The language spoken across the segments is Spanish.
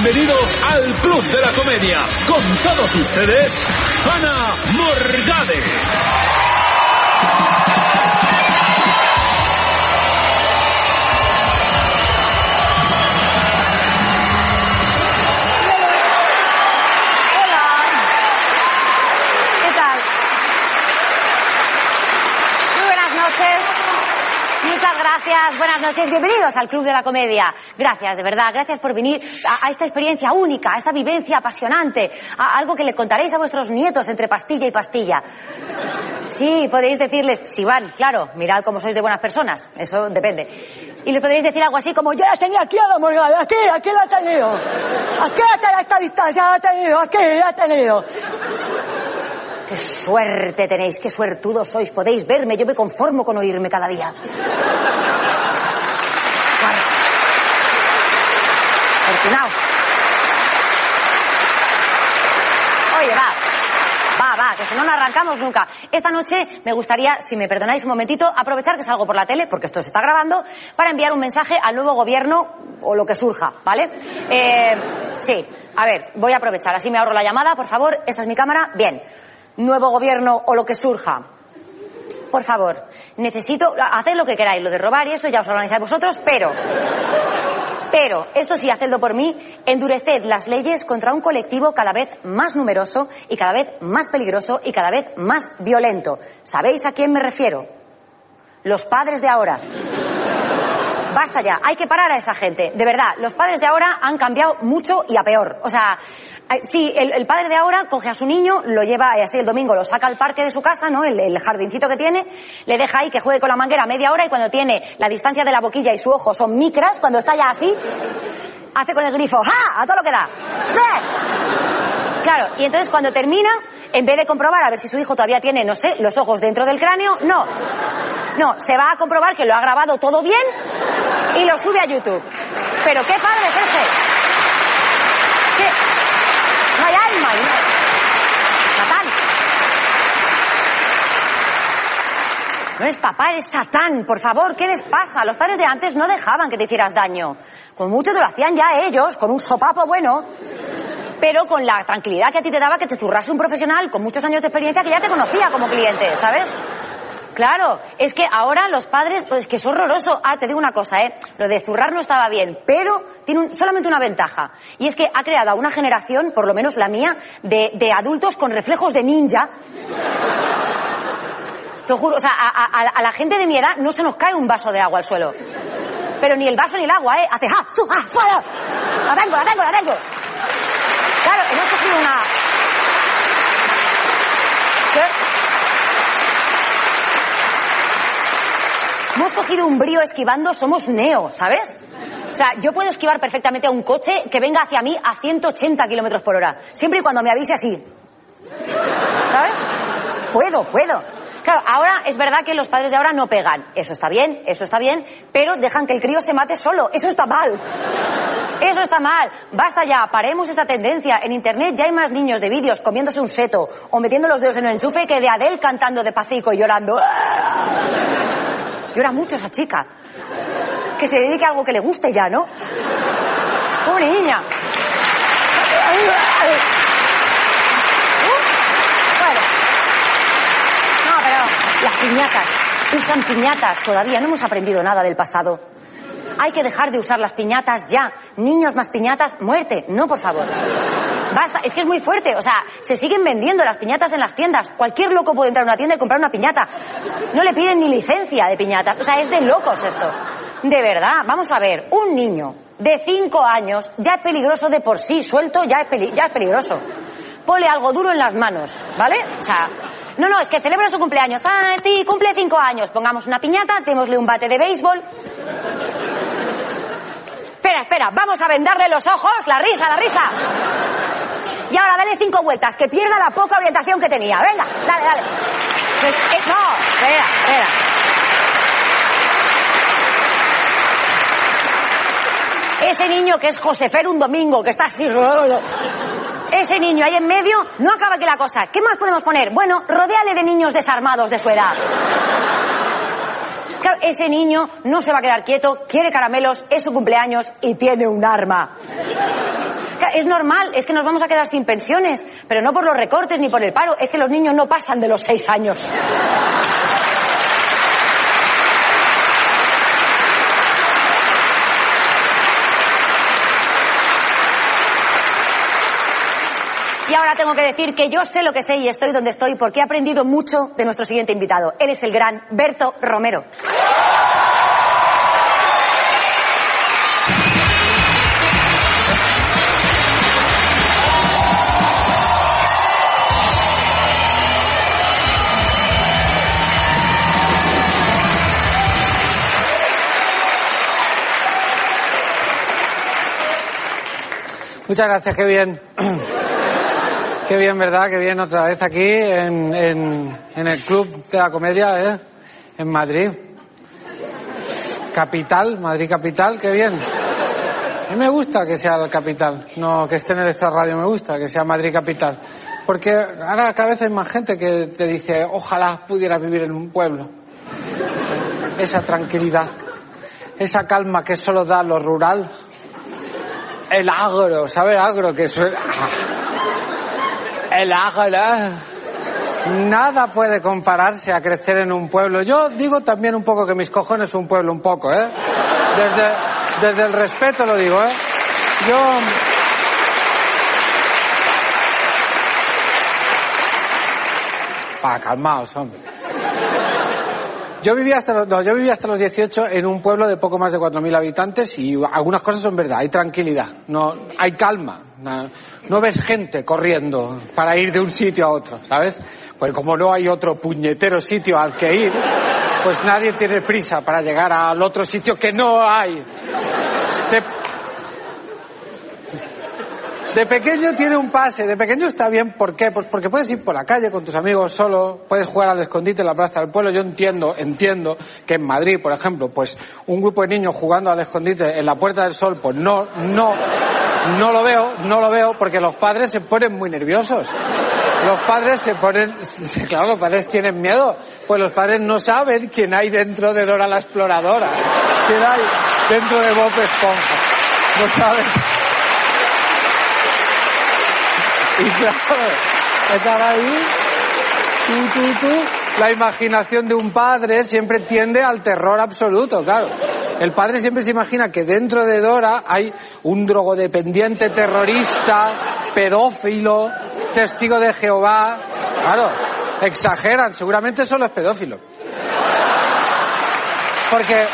Bienvenidos al Club de la Comedia. Con todos ustedes, Ana Morgade. Buenas noches. Bienvenidos al Club de la Comedia. Gracias, de verdad. Gracias por venir a, esta experiencia única, a esta vivencia apasionante, a algo que le contaréis a vuestros nietos entre pastilla y pastilla. Sí, podéis decirles, si van, claro, mirad cómo sois de buenas personas. Eso depende. Y le podréis decir algo así como, yo la tenía aquí a la morgada, aquí, aquí la he tenido. Aquí a esta distancia la he tenido, aquí la he tenido. Qué suerte tenéis, qué suertudos sois. Podéis verme, yo me conformo con oírme cada día. Afortunaos. Oye, va. Va, va, que si no, no arrancamos nunca. Esta noche me gustaría, si me perdonáis un momentito, aprovechar que salgo por la tele, porque esto se está grabando, para enviar un mensaje al nuevo gobierno o lo que surja, ¿vale? Eh, sí, a ver, voy a aprovechar, así me ahorro la llamada, por favor. Esta es mi cámara. Bien. Nuevo gobierno o lo que surja. Por favor, necesito, haced lo que queráis, lo de robar y eso ya os organizáis vosotros, pero, pero, esto sí, hacedlo por mí, endureced las leyes contra un colectivo cada vez más numeroso y cada vez más peligroso y cada vez más violento. ¿Sabéis a quién me refiero? Los padres de ahora. Basta ya, hay que parar a esa gente. De verdad, los padres de ahora han cambiado mucho y a peor. O sea, eh, sí, el, padre de ahora coge a su niño, lo lleva así el domingo, lo saca al parque de su casa, ¿no? El, el jardincito que tiene, le deja ahí que juegue con la manguera media hora y cuando tiene la distancia de la boquilla y su ojo son micras, cuando está ya así, hace con el grifo, ¡ja! A todo lo que da. ¡Sí! Claro, y entonces cuando termina, en vez de comprobar a ver si su hijo todavía tiene, no sé, los ojos dentro del cráneo, no. No, se va a comprobar que lo ha grabado todo bien y lo sube a YouTube. Pero ¿qué padre es ese? ¿Qué? Hay alma. Satán. No es papá, eres Satán. Por favor, ¿qué les pasa? Los padres de antes no dejaban que te hicieras daño. Con mucho te lo hacían ya ellos, con un sopapo bueno. Pero con la tranquilidad que a ti te daba que te zurrase un profesional con muchos años de experiencia que ya te conocía como cliente, ¿sabes? Claro, es que ahora los padres, pues que es horroroso. Ah, te digo una cosa, ¿eh? Lo de zurrar no estaba bien, pero tiene solamente una ventaja. Y es que ha creado a una generación, por lo menos la mía, de, de adultos con reflejos de ninja. Te juro, o sea, a, la gente de mi edad no se nos cae un vaso de agua al suelo. Pero ni el vaso ni el agua, ¿eh? Hace ¡ja! ¡Su! ¡ja! ¡Fuera! ¡La tengo, la tengo, la tengo! Claro, hemos cogido una... Hemos cogido un brío esquivando, somos neo, ¿sabes? O sea, yo puedo esquivar perfectamente a un coche que venga hacia mí a 180 kilómetros por hora. Siempre y cuando me avise así. ¿Sabes? Puedo, puedo. Claro, ahora es verdad que los padres de ahora no pegan. Eso está bien, eso está bien, pero dejan que el crío se mate solo. Eso está mal. Eso está mal. Basta ya, paremos esta tendencia. En internet ya hay más niños de vídeos comiéndose un seto o metiendo los dedos en el enchufe que de Adele cantando de pacico y llorando. Llora mucho esa chica. Que se dedique a algo que le guste ya, ¿no? Pobre niña. Bueno. No, pero las piñatas. Usan piñatas todavía. No hemos aprendido nada del pasado. Hay que dejar de usar las piñatas ya. Niños más piñatas, muerte. No, por favor. Basta, es que es muy fuerte. O sea, se siguen vendiendo las piñatas en las tiendas. Cualquier loco puede entrar a una tienda y comprar una piñata. No le piden ni licencia de piñata. O sea, es de locos esto. De verdad, vamos a ver, un niño de cinco años ya es peligroso de por sí, suelto ya es, peli- ya es peligroso. Ponle algo duro en las manos, ¿vale? O sea, No, no, es que celebra su cumpleaños. Ah, ti, cumple cinco años. Pongamos una piñata, démosle un bate de béisbol. Vamos a vendarle los ojos, la risa, la risa. Y ahora dale cinco vueltas, que pierda la poca orientación que tenía. Venga, dale, dale. Pues, eh, no, espera, espera. Ese niño que es Josefer un domingo, que está así. Ese niño ahí en medio, no acaba aquí la cosa. ¿Qué más podemos poner? Bueno, rodéale de niños desarmados de su edad. Claro, ese niño no se va a quedar quieto, quiere caramelos, es su cumpleaños y tiene un arma. Claro, Es normal, es que nos vamos a quedar sin pensiones, pero no por los recortes ni por el paro, es que los niños no pasan de los seis años. Ahora tengo que decir que yo sé lo que sé y estoy donde estoy porque he aprendido mucho de nuestro siguiente invitado. Él es el gran Berto Romero. Muchas gracias, qué bien. Qué bien, ¿verdad? Qué bien otra vez aquí en, en, el Club de la Comedia, ¿eh? En Madrid. Capital, Madrid Capital, qué bien. A mí me gusta que sea la capital, no que esté en el Extra Radio, me gusta que sea Madrid Capital. Porque ahora cada vez hay más gente que te dice, ojalá pudiera vivir en un pueblo. Esa tranquilidad, esa calma que solo da lo rural. El agro, ¿sabe agro? Que suena... El ágora. Nada puede compararse a crecer en un pueblo. Yo digo también un poco que mis cojones un pueblo, un poco, ¿eh? Desde, desde el respeto lo digo, ¿eh? Yo... Pa, calmaos, hombre. Yo vivía hasta los, no, yo vivía hasta los 18 en un pueblo de poco más de 4.000 habitantes y algunas cosas son verdad, hay tranquilidad, no, hay calma, no, ves gente corriendo para ir de un sitio a otro, ¿sabes? Pues como no hay otro puñetero sitio al que ir, pues nadie tiene prisa para llegar al otro sitio que no hay. De pequeño tiene un pase, de pequeño está bien, ¿por qué? Pues porque puedes ir por la calle con tus amigos solo, puedes jugar al escondite en la plaza del pueblo. Yo entiendo, entiendo que en Madrid, por ejemplo, pues un grupo de niños jugando al escondite en la Puerta del Sol, pues no, no, no lo veo, no lo veo porque los padres se ponen muy nerviosos. Los padres se ponen, claro, los padres tienen miedo, pues los padres no saben quién hay dentro de Dora la Exploradora, quién hay dentro de Bob Esponja, no saben. Y claro, estar ahí, tú, tú, tú, la imaginación de un padre siempre tiende al terror absoluto, claro. El padre siempre se imagina que dentro de Dora hay un drogodependiente terrorista, pedófilo, testigo de Jehová. Claro, exageran, seguramente solo es pedófilo. Porque...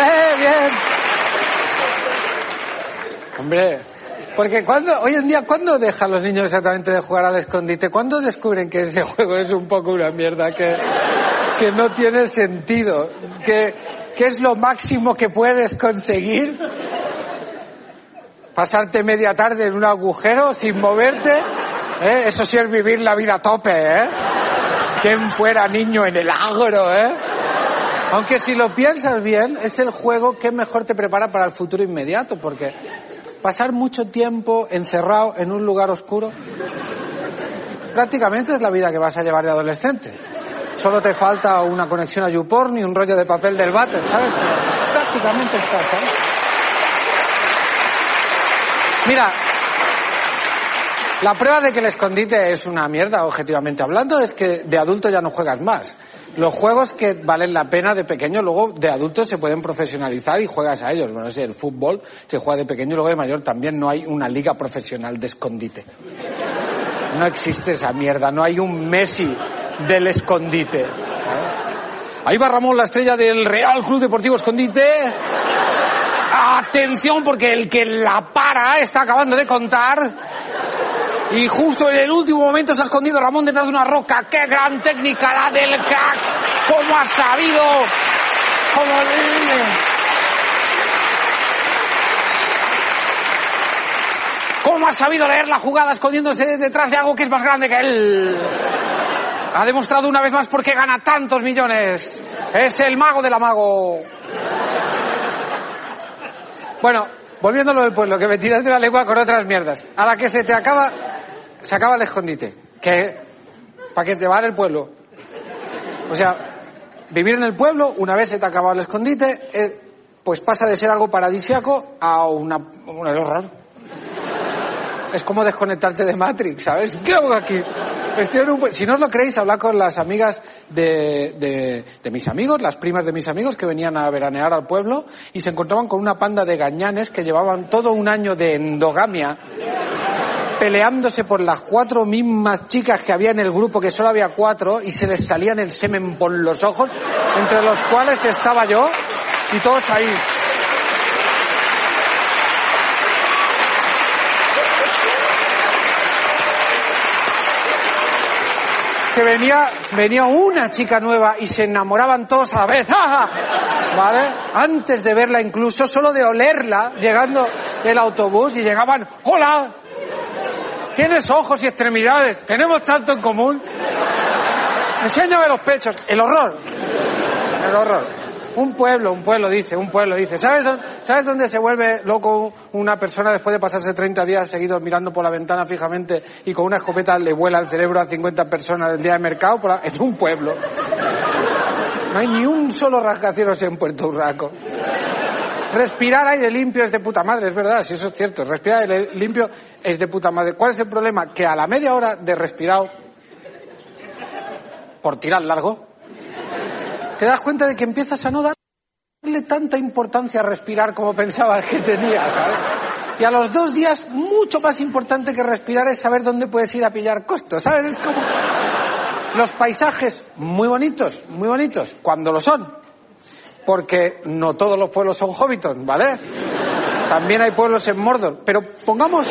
¡Eh, bien! Hombre, porque cuando, hoy en día, ¿cuándo dejan los niños exactamente de jugar al escondite? ¿Cuándo descubren que ese juego es un poco una mierda, que, que no tiene sentido? ¿Que, que es lo máximo que puedes conseguir? ¿Pasarte media tarde en un agujero sin moverte? ¿Eh? Eso sí es vivir la vida a tope, ¿eh? ¿Quién fuera niño en el agro, eh? Aunque si lo piensas bien, es el juego que mejor te prepara para el futuro inmediato, porque pasar mucho tiempo encerrado en un lugar oscuro, prácticamente es la vida que vas a llevar de adolescente. Solo te falta una conexión a YouPorn y un rollo de papel del váter, ¿sabes? Prácticamente estás, ¿sabes? Mira, la prueba de que el escondite es una mierda, objetivamente hablando, es que de adulto ya no juegas más. Los juegos que valen la pena de pequeño, luego de adulto se pueden profesionalizar y juegas a ellos. Bueno, si el fútbol se juega de pequeño y luego de mayor también no hay una liga profesional de escondite. No existe esa mierda, no hay un Messi del escondite. Ahí va Ramón, la estrella del Real Club Deportivo Escondite. Atención, porque el que la para está acabando de contar. Y justo en el último momento se ha escondido Ramón detrás de una roca. ¡Qué gran técnica la del crack! ¿Cómo ha sabido? ¿Cómo... ¿Cómo ha sabido leer la jugada escondiéndose detrás de algo que es más grande que él? Ha demostrado una vez más por qué gana tantos millones. Es el mago del amago. Bueno, volviendo a lo del pueblo, que me tiras de la lengua con otras mierdas. A la que se te acaba, se acaba el escondite. Que, para que te vale el pueblo. O sea, vivir en el pueblo, una vez se te acaba el escondite, eh, pues pasa de ser algo paradisiaco a una, un horror. Es como desconectarte de Matrix, ¿sabes? ¿Qué hago aquí? Si no os lo creéis, hablad con las amigas de, de mis amigos, las primas de mis amigos que venían a veranear al pueblo y se encontraban con una panda de gañanes que llevaban todo un año de endogamia peleándose por las cuatro mismas chicas que había en el grupo, que solo había cuatro, y se les salían el semen por los ojos, entre los cuales estaba yo, y todos ahí. que venía, venía una chica nueva y se enamoraban todos a la vez. ¿Vale? Antes de verla incluso, solo de olerla, llegando el autobús y llegaban, ¡Hola! Tienes ojos y extremidades, tenemos tanto en común. Enséñame los pechos. El horror. El horror. Un pueblo, un pueblo dice, un pueblo dice. ¿Sabes dónde, ¿Sabes dónde se vuelve loco una persona después de pasarse 30 días seguidos mirando por la ventana fijamente y con una escopeta le vuela el cerebro a 50 personas el día de mercado? Por En un pueblo. No hay ni un solo rascacielos en Puerto Urraco. Respirar aire limpio es de puta madre, es verdad, si eso es cierto. Respirar aire limpio es de puta madre. ¿Cuál es el problema? Que a la media hora de respirado, por tirar largo, te das cuenta de que empiezas a no darle tanta importancia a respirar como pensabas que tenía, ¿sabes? Y a los dos días, mucho más importante que respirar es saber dónde puedes ir a pillar costos, ¿sabes? Es como... Los paisajes, muy bonitos, muy bonitos, cuando lo son. Porque no todos los pueblos son Hobbiton, ¿vale? También hay pueblos en Mordor. Pero pongamos,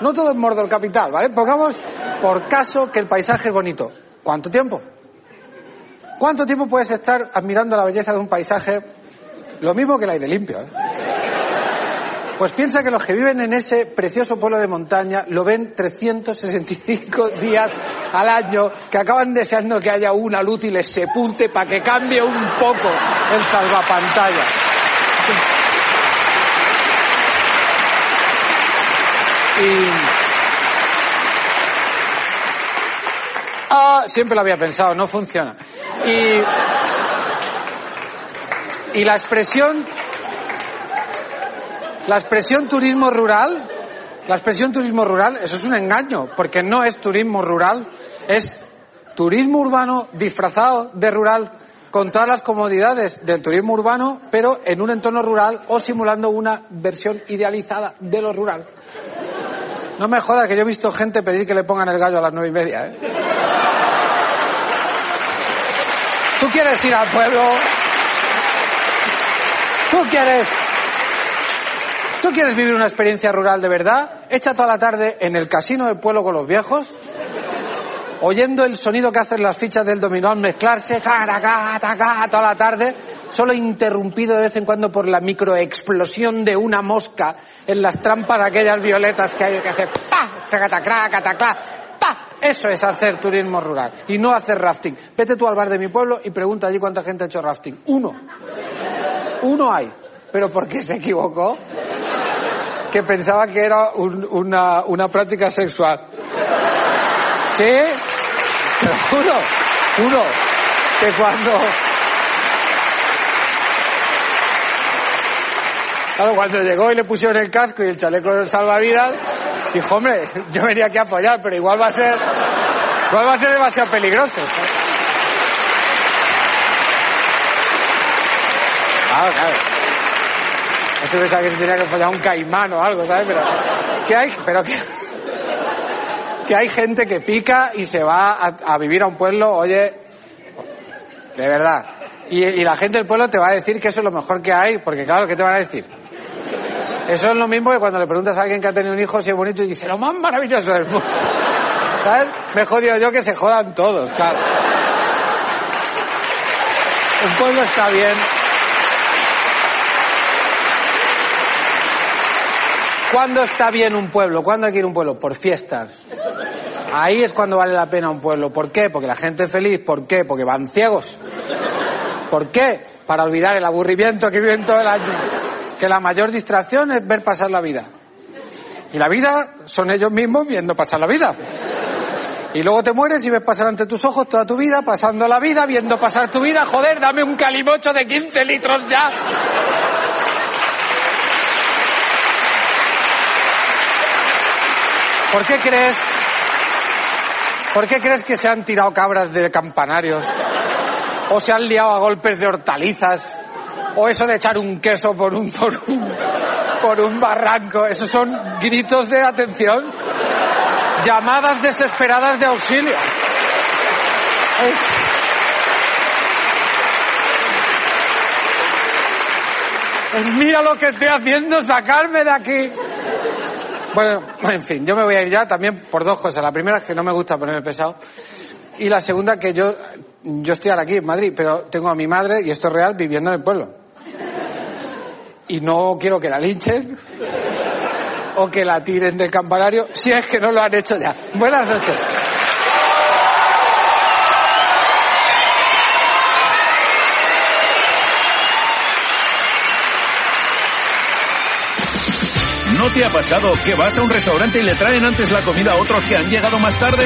no todo es Mordor capital, ¿vale? Pongamos por caso que el paisaje es bonito. ¿Cuánto tiempo? ¿Cuánto tiempo puedes estar admirando la belleza de un paisaje? Lo mismo que el aire limpio, ¿eh? Pues piensa que los que viven en ese precioso pueblo de montaña lo ven 365 días al año, que acaban deseando que haya una luz y les sepunte para que cambie un poco el salvapantalla. Y... Ah, siempre lo había pensado, no funciona. Y... Y la expresión la expresión turismo rural, la expresión turismo rural, eso es un engaño, porque no es turismo rural, es turismo urbano disfrazado de rural con todas las comodidades del turismo urbano, pero en un entorno rural o simulando una versión idealizada de lo rural. No me jodas que yo he visto gente pedir que le pongan el gallo a las nueve y media, ¿eh? ¿Tú quieres ir al pueblo? ¿Tú quieres ¿Tú quieres vivir una experiencia rural de verdad? Echa toda la tarde en el casino del pueblo con los viejos, oyendo el sonido que hacen las fichas del dominó mezclarse, caracá, tacá, toda la tarde, solo interrumpido de vez en cuando por la microexplosión de una mosca en las trampas aquellas violetas que hay que hacer pa, tacatacrá, cataclá, pa. Eso es hacer turismo rural y no hacer rafting. Vete tú al bar de mi pueblo y pregunta allí cuánta gente ha hecho rafting. Uno. Uno hay. ¿Pero por qué se equivocó? Que pensaba que era un- una, una práctica sexual. ¿Sí? Te lo juro, juro, que cuando... Claro, cuando llegó y le pusieron el casco y el chaleco del salvavidas, dijo, hombre, yo venía aquí a apoyar, pero igual va a ser, igual va a ser demasiado peligroso. Claro, claro. Eso pensaba que se tenía que follar un caimán o algo, ¿sabes? Pero que hay, pero que, que hay gente que pica y se va a, vivir a un pueblo, oye, de verdad. Y, y la gente del pueblo te va a decir que eso es lo mejor que hay, porque claro, ¿qué te van a decir? Eso es lo mismo que cuando le preguntas a alguien que ha tenido un hijo si es bonito y dice, lo más maravilloso del mundo. ¿Sabes? Me jodido yo que se jodan todos, claro. Un pueblo está bien. ¿Cuándo está bien un pueblo? ¿Cuándo hay que ir a un pueblo? Por fiestas. Ahí es cuando vale la pena un pueblo. ¿Por qué? Porque la gente es feliz. ¿Por qué? Porque van ciegos. ¿Por qué? Para olvidar el aburrimiento que viven todo el año. Que la mayor distracción es ver pasar la vida. Y la vida son ellos mismos viendo pasar la vida. Y luego te mueres y ves pasar ante tus ojos toda tu vida, pasando la vida, viendo pasar tu vida. Joder, dame un calimocho de 15 litros ya. ¿Por qué crees? ¿Por qué crees que se han tirado cabras de campanarios? ¿O se han liado a golpes de hortalizas? ¿O eso de echar un queso por un, por un, por un barranco? Esos son gritos de atención. Llamadas desesperadas de auxilio. Es- es, mira lo que estoy haciendo, sacarme de aquí. Bueno, en fin, yo me voy a ir ya también por dos cosas. La primera es que no me gusta ponerme pesado. Y la segunda que yo, yo estoy ahora aquí en Madrid, pero tengo a mi madre, y esto es real, viviendo en el pueblo. Y no quiero que la linchen o que la tiren del campanario, si es que no lo han hecho ya. Buenas noches. ¿No te ha pasado que vas a un restaurante y le traen antes la comida a otros que han llegado más tarde?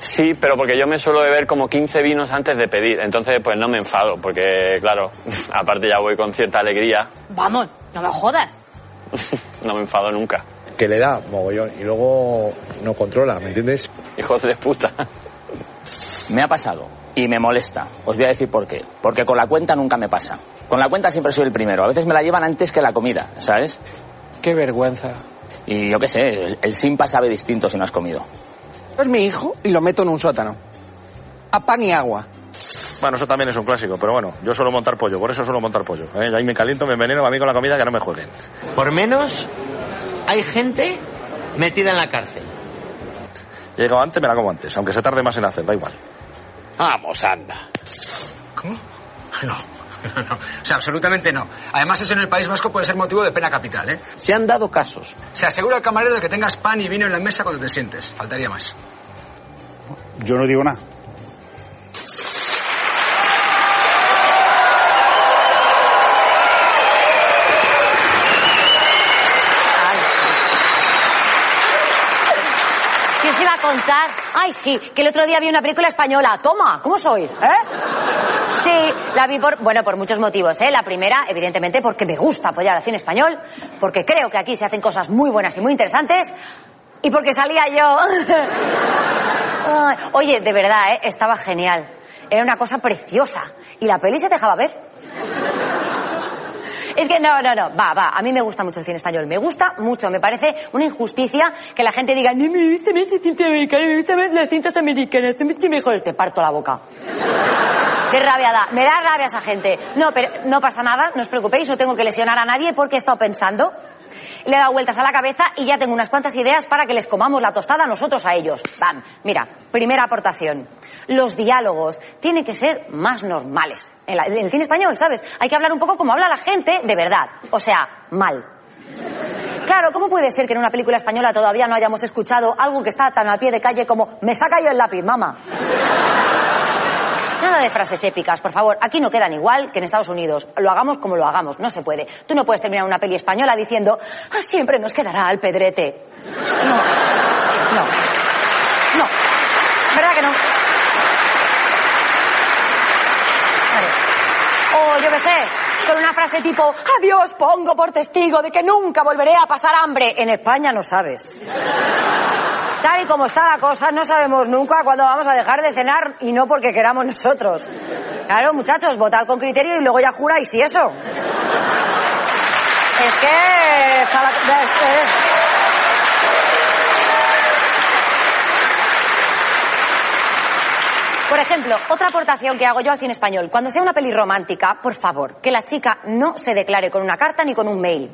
Sí, pero porque yo me suelo beber como 15 vinos antes de pedir, entonces pues no me enfado, porque claro, aparte ya voy con cierta alegría, Vamos, no me jodas. no me enfado nunca. que le da mogollón y luego no controla, ¿me entiendes? Hijos de puta. Me ha pasado y me molesta. Os voy a decir por qué. Porque con la cuenta nunca me pasa. Con la cuenta siempre soy el primero. A veces me la llevan antes que la comida, ¿sabes? Qué vergüenza. Y yo qué sé, el, el simpa sabe distinto si no has comido. Es mi hijo y lo meto en un sótano. A pan y agua. Bueno, eso también es un clásico, pero bueno, yo suelo montar pollo, por eso suelo montar pollo. ¿eh? Y Ahí me caliento, me enveneno a mí con la comida que no me jueguen. Por menos hay gente metida en la cárcel. Llego antes, me la como antes, aunque se tarde más en hacer, da igual. Vamos, anda. ¿Cómo? No, no, no. O sea, absolutamente no. Además, eso en el País Vasco puede ser motivo de pena capital, ¿eh? Se han dado casos. Se asegura al camarero de que tengas pan y vino en la mesa cuando te sientes. Faltaría más. Yo no digo nada. ¿Qué os iba a contar? Ay, sí, que el otro día vi una película española. Toma, ¿cómo sois? ¿Eh? Sí, la vi por, bueno, por muchos motivos, ¿eh? La primera, evidentemente, porque me gusta apoyar al cine español, porque creo que aquí se hacen cosas muy buenas y muy interesantes, y porque salía yo. Oye, de verdad, ¿eh? Estaba genial. Era una cosa preciosa. Y la peli se dejaba ver. Es que no, no, no, va, va, a mí me gusta mucho el cine español, me gusta mucho, me parece una injusticia que la gente diga, no me gusta más el cine americano, me gusta más las cintas americanas, son mejores, te parto la boca. Qué rabia da, me da rabia esa gente. No, pero no pasa nada, no os preocupéis, no tengo que lesionar a nadie porque he estado pensando, le he dado vueltas a la cabeza y ya tengo unas cuantas ideas para que les comamos la tostada nosotros a ellos. Bam, mira, primera aportación. Los diálogos tienen que ser más normales. En, el cine español, ¿sabes? Hay que hablar un poco como habla la gente de verdad. O sea, mal. Claro, ¿cómo puede ser que en una película española todavía no hayamos escuchado algo que está tan a pie de calle como me saca yo el lápiz, mamá? Nada de frases épicas, por favor. Aquí no quedan igual que en Estados Unidos. Lo hagamos como lo hagamos, no se puede. Tú no puedes terminar una peli española diciendo, ah, siempre nos quedará al pedrete. No, no, no. ¿Verdad que no? Vale. O yo qué sé, con una frase tipo, adiós, pongo por testigo de que nunca volveré a pasar hambre. En España no sabes. Tal y como está la cosa, no sabemos nunca cuándo vamos a dejar de cenar y no porque queramos nosotros. Claro, muchachos, votad con criterio y luego ya juráis y eso. Es que... está la- es- es- Por ejemplo, otra aportación que hago yo al cine español. Cuando sea una peli romántica, por favor, que la chica no se declare con una carta ni con un mail.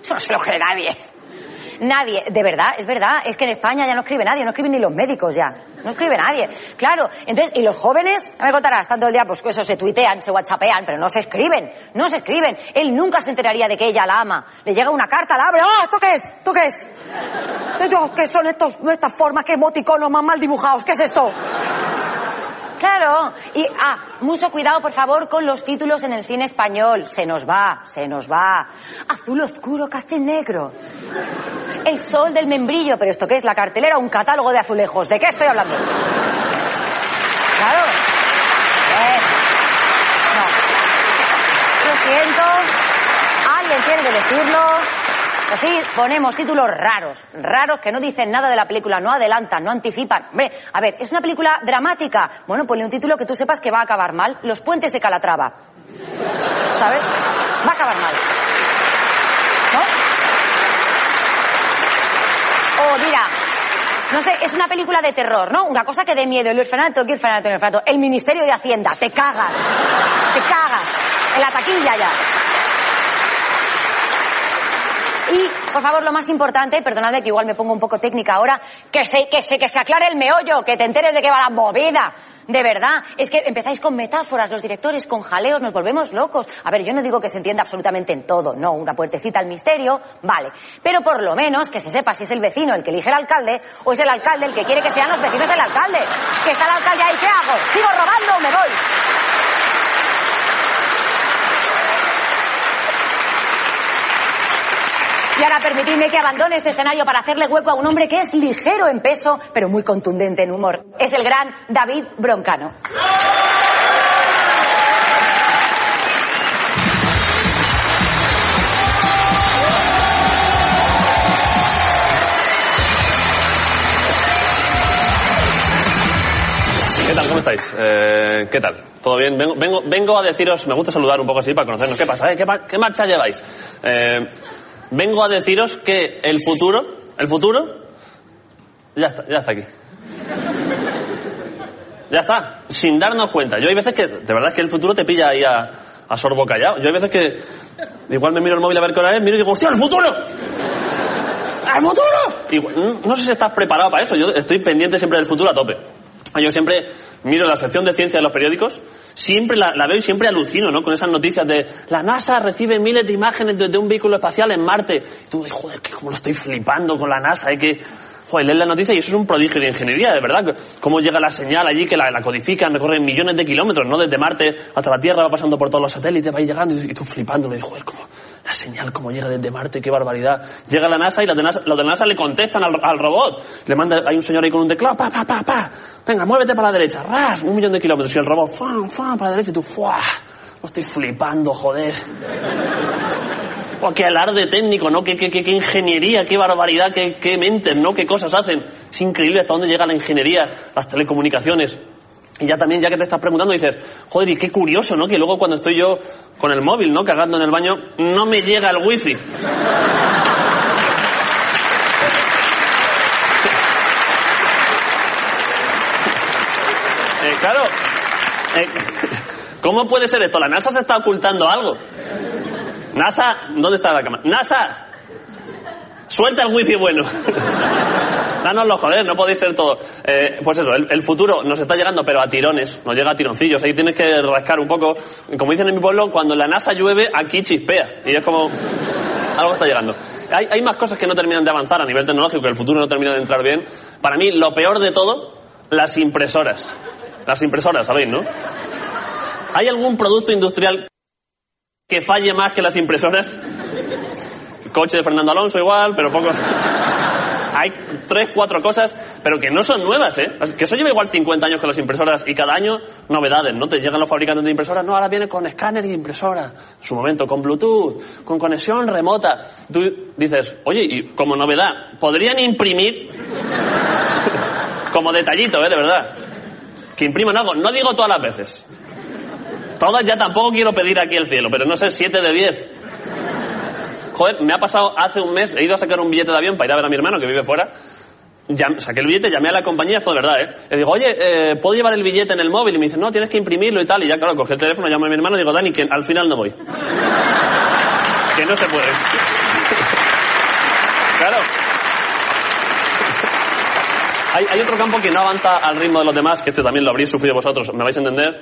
Eso no se lo cree nadie. Nadie, de verdad, es verdad, es que en España ya no escribe nadie, no escriben ni los médicos ya, no escribe nadie. Claro, entonces, y los jóvenes, ya me contarás, tanto el día, pues eso se tuitean, se whatsappean, pero no se escriben, no se escriben. Él nunca se enteraría de que ella la ama. Le llega una carta, la abre, ¡ah, esto qué es! ¿Esto qué es? ¿Qué son estos, estas formas, qué emoticonos más mal dibujados? ¿Qué es esto? Claro. Y, ah, mucho cuidado, por favor, con los títulos en el cine español. Se nos va, se nos va. Azul oscuro, casi negro. El sol del membrillo. ¿Pero esto qué es? ¿La cartelera un catálogo de azulejos? ¿De qué estoy hablando? Claro. Lo siento. Alguien tiene que decirlo. Así ponemos títulos raros, raros que no dicen nada de la película, no adelantan, no anticipan. Hombre, a ver, ¿es una película dramática? Bueno, ponle un título que tú sepas que va a acabar mal. Los puentes de Calatrava. ¿Sabes? Va a acabar mal. ¿No? O mira, no sé, es una película de terror, ¿no? Una cosa que dé miedo. El orfanato, ¿qué orfanato? El orfanato. El Ministerio de Hacienda. Te cagas. Te cagas. En la taquilla ya. Y, por favor, lo más importante, perdonadme que igual me pongo un poco técnica ahora, que se, que se, que se aclare el meollo, que te enteres de qué va la movida. De verdad, es que empezáis con metáforas, los directores, con jaleos, nos volvemos locos. A ver, yo no digo que se entienda absolutamente en todo, no, una puertecita al misterio, vale. Pero por lo menos que se sepa si es el vecino el que elige el alcalde o es el alcalde el que quiere que sean los vecinos el alcalde. Que está el alcalde ahí, ¿qué hago? ¿Sigo robando o me voy? Y ahora permitidme que abandone este escenario para hacerle hueco a un hombre que es ligero en peso, pero muy contundente en humor. Es el gran David Broncano. ¿Qué tal? ¿Cómo estáis? Eh, ¿Qué tal? ¿Todo bien? Vengo, a deciros, me gusta saludar un poco así para conocernos. ¿Qué pasa? eh? ¿Qué, ma- qué marcha lleváis? Eh, vengo a deciros que el futuro, el futuro, ya está, ya está aquí. Ya está, sin darnos cuenta. Yo hay veces que, de verdad es que el futuro te pilla ahí a, a sorbo callado. Yo hay veces que igual me miro el móvil a ver qué hora es, miro y digo, ¡hostia, el futuro! ¡El futuro! No sé si estás preparado para eso. Yo estoy pendiente siempre del futuro a tope. Yo siempre miro la sección de ciencia de los periódicos, siempre la, la veo y siempre alucino, ¿no? Con esas noticias de la NASA recibe miles de imágenes de, de un vehículo espacial en Marte. Y tú, joder, que como lo estoy flipando con la NASA, hay que, joder, lees la noticia y eso es un prodigio de ingeniería, de verdad. Cómo llega la señal allí, que la, la codifican, recorren millones de kilómetros, ¿no? Desde Marte hasta la Tierra, va pasando por todos los satélites, va llegando y, y tú flipando, me digo, joder, cómo, la señal, cómo llega desde Marte, qué barbaridad. Llega la NASA y los de NASA, la NASA le contestan al, robot. Le manda, hay un señor ahí con un teclado, pa, pa, pa, pa. Venga, muévete para la derecha, ras, un millón de kilómetros. Y el robot, fam, fam, para la derecha y tú, fuah, lo estoy flipando, joder. Oh, qué alarde técnico, ¿no? Qué, qué, qué, qué ingeniería, qué barbaridad, qué, qué mentes, ¿no? Qué cosas hacen. Es increíble hasta dónde llega la ingeniería, las telecomunicaciones. Y ya también, ya que te estás preguntando, dices, joder, y qué curioso, ¿no? Que luego cuando estoy yo con el móvil, ¿no? Cagando en el baño, no me llega el wifi. Eh, claro. Eh, ¿Cómo puede ser esto? La NASA se está ocultando algo. NASA, ¿dónde está la cámara? NASA, suelta el wifi bueno. Danos los joder, no podéis ser todo. Eh, pues eso, el, el futuro nos está llegando, pero a tirones, nos llega a tironcillos. Ahí tienes que rascar un poco. Como dicen en mi pueblo, cuando la NASA llueve, aquí chispea. Y es como, algo está llegando. Hay, hay más cosas que no terminan de avanzar a nivel tecnológico, que el futuro no termina de entrar bien. Para mí, lo peor de todo, las impresoras. Las impresoras, ¿sabéis, no? ¿Hay algún producto industrial que falle más que las impresoras? Coche de Fernando Alonso igual, pero poco. Hay tres, cuatro cosas, pero que no son nuevas, ¿eh? Que eso lleva igual 50 años con las impresoras y cada año novedades, ¿no? Te llegan los fabricantes de impresoras, no, ahora viene con escáner y impresora. En su momento, con Bluetooth, con conexión remota. Tú dices, oye, y como novedad, ¿podrían imprimir? como detallito, ¿eh? De verdad. Que impriman algo. No digo todas las veces. Todas ya tampoco quiero pedir aquí el cielo, pero no sé, siete de diez. Joder, me ha pasado hace un mes, he ido a sacar un billete de avión para ir a ver a mi hermano que vive fuera. Llam- saqué el billete, llamé a la compañía, esto de verdad, ¿eh? Le digo, oye, eh, ¿puedo llevar el billete en el móvil? Y me dice, no, tienes que imprimirlo y tal. Y ya, claro, cogí el teléfono, llamo a mi hermano y digo, Dani, que al final no voy. que no se puede. Claro. Hay, hay otro campo que no avanza al ritmo de los demás, que este también lo habréis sufrido vosotros, me vais a entender.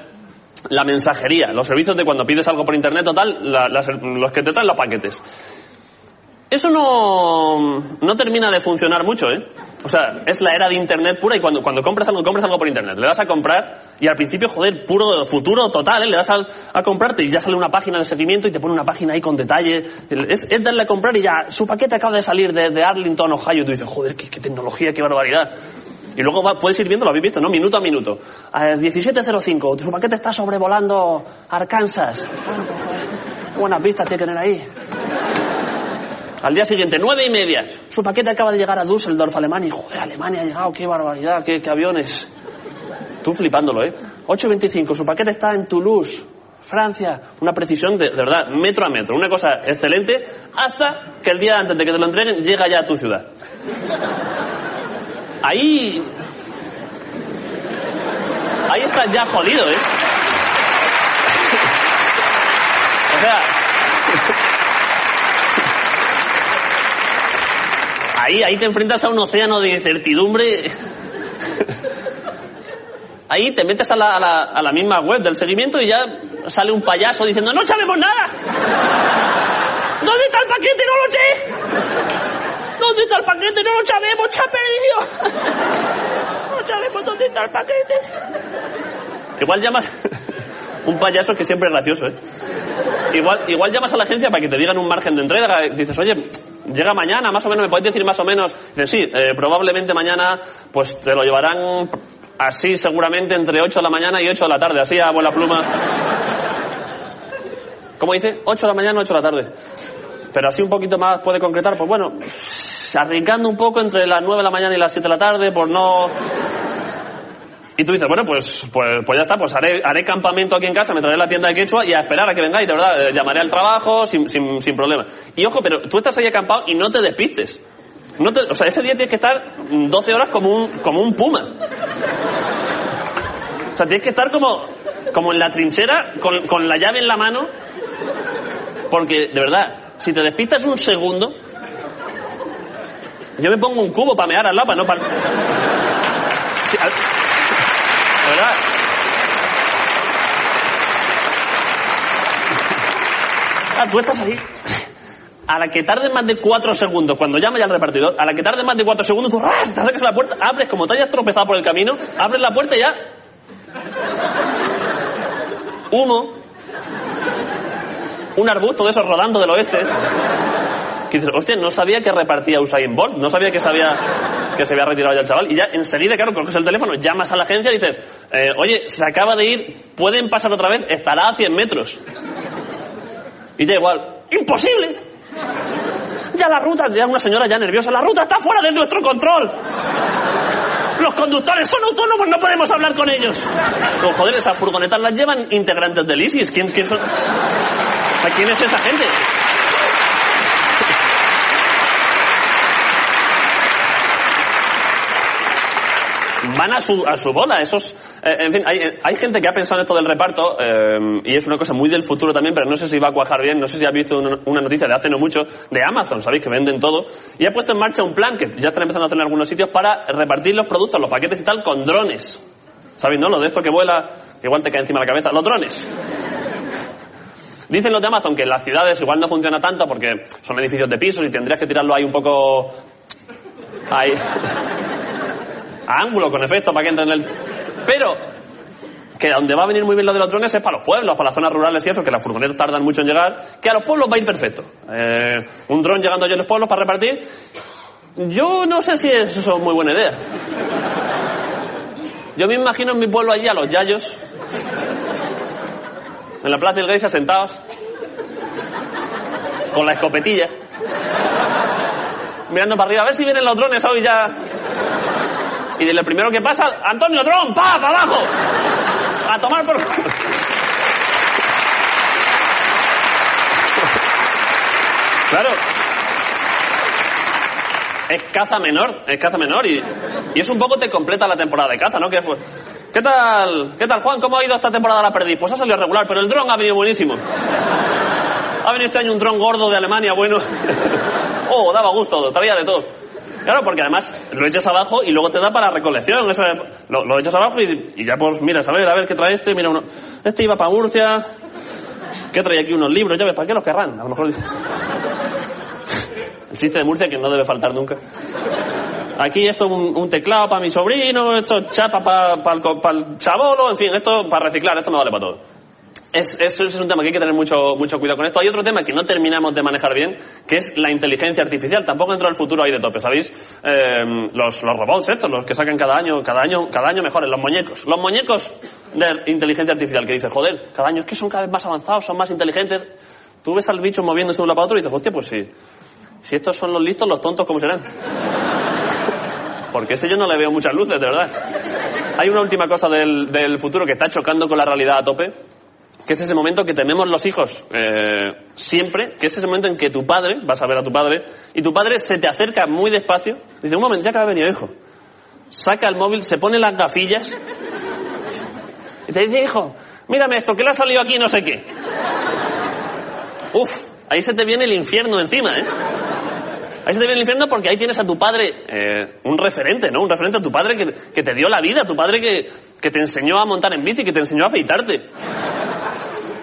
La mensajería, los servicios de cuando pides algo por internet o tal, la- los que te traen los paquetes. Eso no, no termina de funcionar mucho, ¿eh? O sea, es la era de Internet pura y cuando, cuando compras algo, compras algo por Internet. Le das a comprar y al principio, joder, puro futuro total, ¿eh? Le das al- a, comprarte y ya sale una página de seguimiento y te pone una página ahí con detalle. Es, es darle a comprar y ya, su paquete acaba de salir de, de Arlington, Ohio. Y tú dices, joder, qué, qué tecnología, qué barbaridad. Y luego va- puedes ir viendo, lo habéis visto, ¿no? Minuto a minuto. A 17.05, su paquete está sobrevolando Arkansas. Qué buenas vistas tiene que tener ahí. Al día siguiente, nueve y media, su paquete acaba de llegar a Düsseldorf, Alemania. Y joder, Alemania ha llegado, qué barbaridad, qué, qué aviones. Tú flipándolo, ¿eh? 8.25, su paquete está en Toulouse, Francia. Una precisión de, de verdad, metro a metro. Una cosa excelente, hasta que el día antes de que te lo entreguen, llega ya a tu ciudad. Ahí. Ahí estás ya jodido, ¿eh? O sea. Ahí, ahí te enfrentas a un océano de incertidumbre. Ahí te metes a la, a la- a la misma web del seguimiento y ya sale un payaso diciendo ¡No sabemos nada! ¿Dónde está el paquete? ¡No lo sé! ¿Dónde está el paquete? ¡No lo sabemos! ¡Se ha perdido! ¡No sabemos dónde está el paquete! Igual llamas... un payaso que siempre es gracioso, ¿eh? Igual, igual llamas a la agencia para que te digan un margen de entrega. Dices, oye, llega mañana, más o menos, ¿me podéis decir más o menos? Dices, sí, eh, probablemente mañana pues te lo llevarán así seguramente entre 8 de la mañana y 8 de la tarde, así a buena pluma. ¿Cómo dice? 8 de la mañana, 8 de la tarde. Pero así un poquito más puede concretar, pues bueno, arriesgando un poco entre las 9 de la mañana y las 7 de la tarde, por no... Y tú dices, bueno, pues, pues, pues ya está, pues haré, haré campamento aquí en casa, me traeré la tienda de quechua y a esperar a que vengáis, de verdad, eh, llamaré al trabajo sin, sin, sin problema. Y ojo, pero tú estás ahí acampado y no te despistes. No te- o sea, ese día tienes que estar 12 horas como un, como un puma. O sea, tienes que estar como, como en la trinchera, con, con la llave en la mano, porque, de verdad, si te despistas un segundo, yo me pongo un cubo para mear al lado, para no... Para... Sí, verdad. Ah, tú estás ahí. A la que tarde más de cuatro segundos, cuando llama ya el repartidor, a la que tarde más de cuatro segundos, tú ¡ras! te acercas a la puerta, abres, como te hayas tropezado por el camino, abres la puerta y ya. Humo. Un arbusto de esos rodando del oeste. Que dices, hostia, no sabía que repartía Usain Bolt, no sabía que sabía que se había retirado ya el chaval. Y ya enseguida, claro, coges el teléfono, llamas a la agencia y dices, eh, oye, se acaba de ir, ¿pueden pasar otra vez? Estará a 100 metros. Y ya igual, ¡imposible! Ya la ruta, ya una señora ya nerviosa, la ruta está fuera de nuestro control. Los conductores son autónomos, no podemos hablar con ellos. No, joder, esas furgonetas las llevan integrantes del ISIS. ¿Quién, quién son? Sea, ¿Quién es esa gente? Van a su, a su bola. Esos, eh, en fin, hay, hay gente que ha pensado en esto del reparto eh, y es una cosa muy del futuro también, pero no sé si va a cuajar bien. No sé si has visto una, una noticia de hace no mucho de Amazon, ¿sabéis? Que venden todo. Y ha puesto en marcha un plan que ya están empezando a hacer en algunos sitios para repartir los productos, los paquetes y tal, con drones. ¿Sabéis, no? Lo de esto que vuela, que igual te cae encima de la cabeza. Los drones. Dicen los de Amazon que en las ciudades igual no funciona tanto porque son edificios de pisos y tendrías que tirarlo ahí un poco... Ahí. A ángulo, con efecto, para que entre en el... Pero que donde va a venir muy bien lo de los drones es para los pueblos, para las zonas rurales y eso, que las furgonetas tardan mucho en llegar, que a los pueblos va a ir perfecto. Eh, un dron llegando allí a los pueblos para repartir. Yo no sé si eso es muy buena idea. Yo me imagino en mi pueblo allí a los yayos, en la plaza de Iglesia sentados, con la escopetilla, mirando para arriba, a ver si vienen los drones hoy ya. Y de lo primero que pasa, Antonio Dron, pa, para abajo. A tomar por. claro. Es caza menor, es caza menor y, y eso un poco te completa la temporada de caza, ¿no? Pues, ¿qué tal, qué tal Juan? ¿Cómo ha ido esta temporada la perdiz? Pues ha salido regular, pero el dron ha venido buenísimo. Ha venido este año un dron gordo de Alemania, bueno. Oh, daba gusto, traía de todo. Claro, porque además lo echas abajo y luego te da para recolección. Eso, lo, echas abajo y, ya pues miras, a ver, a ver qué trae este. Mira, uno, este iba para Murcia. ¿Qué trae aquí? Unos libros, ya ves, ¿para qué los querrán? A lo mejor. El chiste de Murcia que no debe faltar nunca. Aquí esto un, un teclado para mi sobrino, esto chapa para el chabolo, en fin, esto para reciclar, esto me vale para todo. Es, es un tema que hay que tener mucho, mucho cuidado con esto. Hay otro tema que no terminamos de manejar bien, que es la inteligencia artificial. Tampoco dentro del futuro hay de tope, ¿sabéis? Eh, los, los robots estos, los que sacan cada año, cada año, cada año mejores, los muñecos. Los muñecos de inteligencia artificial, que dice, joder, cada año es que son cada vez más avanzados, son más inteligentes. Tú ves al bicho moviéndose de un lado para otro y dices, hostia, pues sí. Si estos son los listos, los tontos, ¿cómo serán? Porque ese yo no le veo muchas luces, de verdad. Hay una última cosa del, del futuro que está chocando con la realidad a tope, que es ese momento que tememos los hijos eh, siempre, que es ese momento en que tu padre, vas a ver a tu padre, y tu padre se te acerca muy despacio, dice, un momento, ya que ha venido hijo. Saca el móvil, se pone las gafillas, y te dice, hijo, mírame esto, que le ha salido aquí no sé qué. Uf, ahí se te viene el infierno encima, ¿eh? Ahí se te viene el infierno porque ahí tienes a tu padre, eh, un referente, ¿no? Un referente a tu padre que, que te dio la vida, tu padre que, que te enseñó a montar en bici, que te enseñó a afeitarte.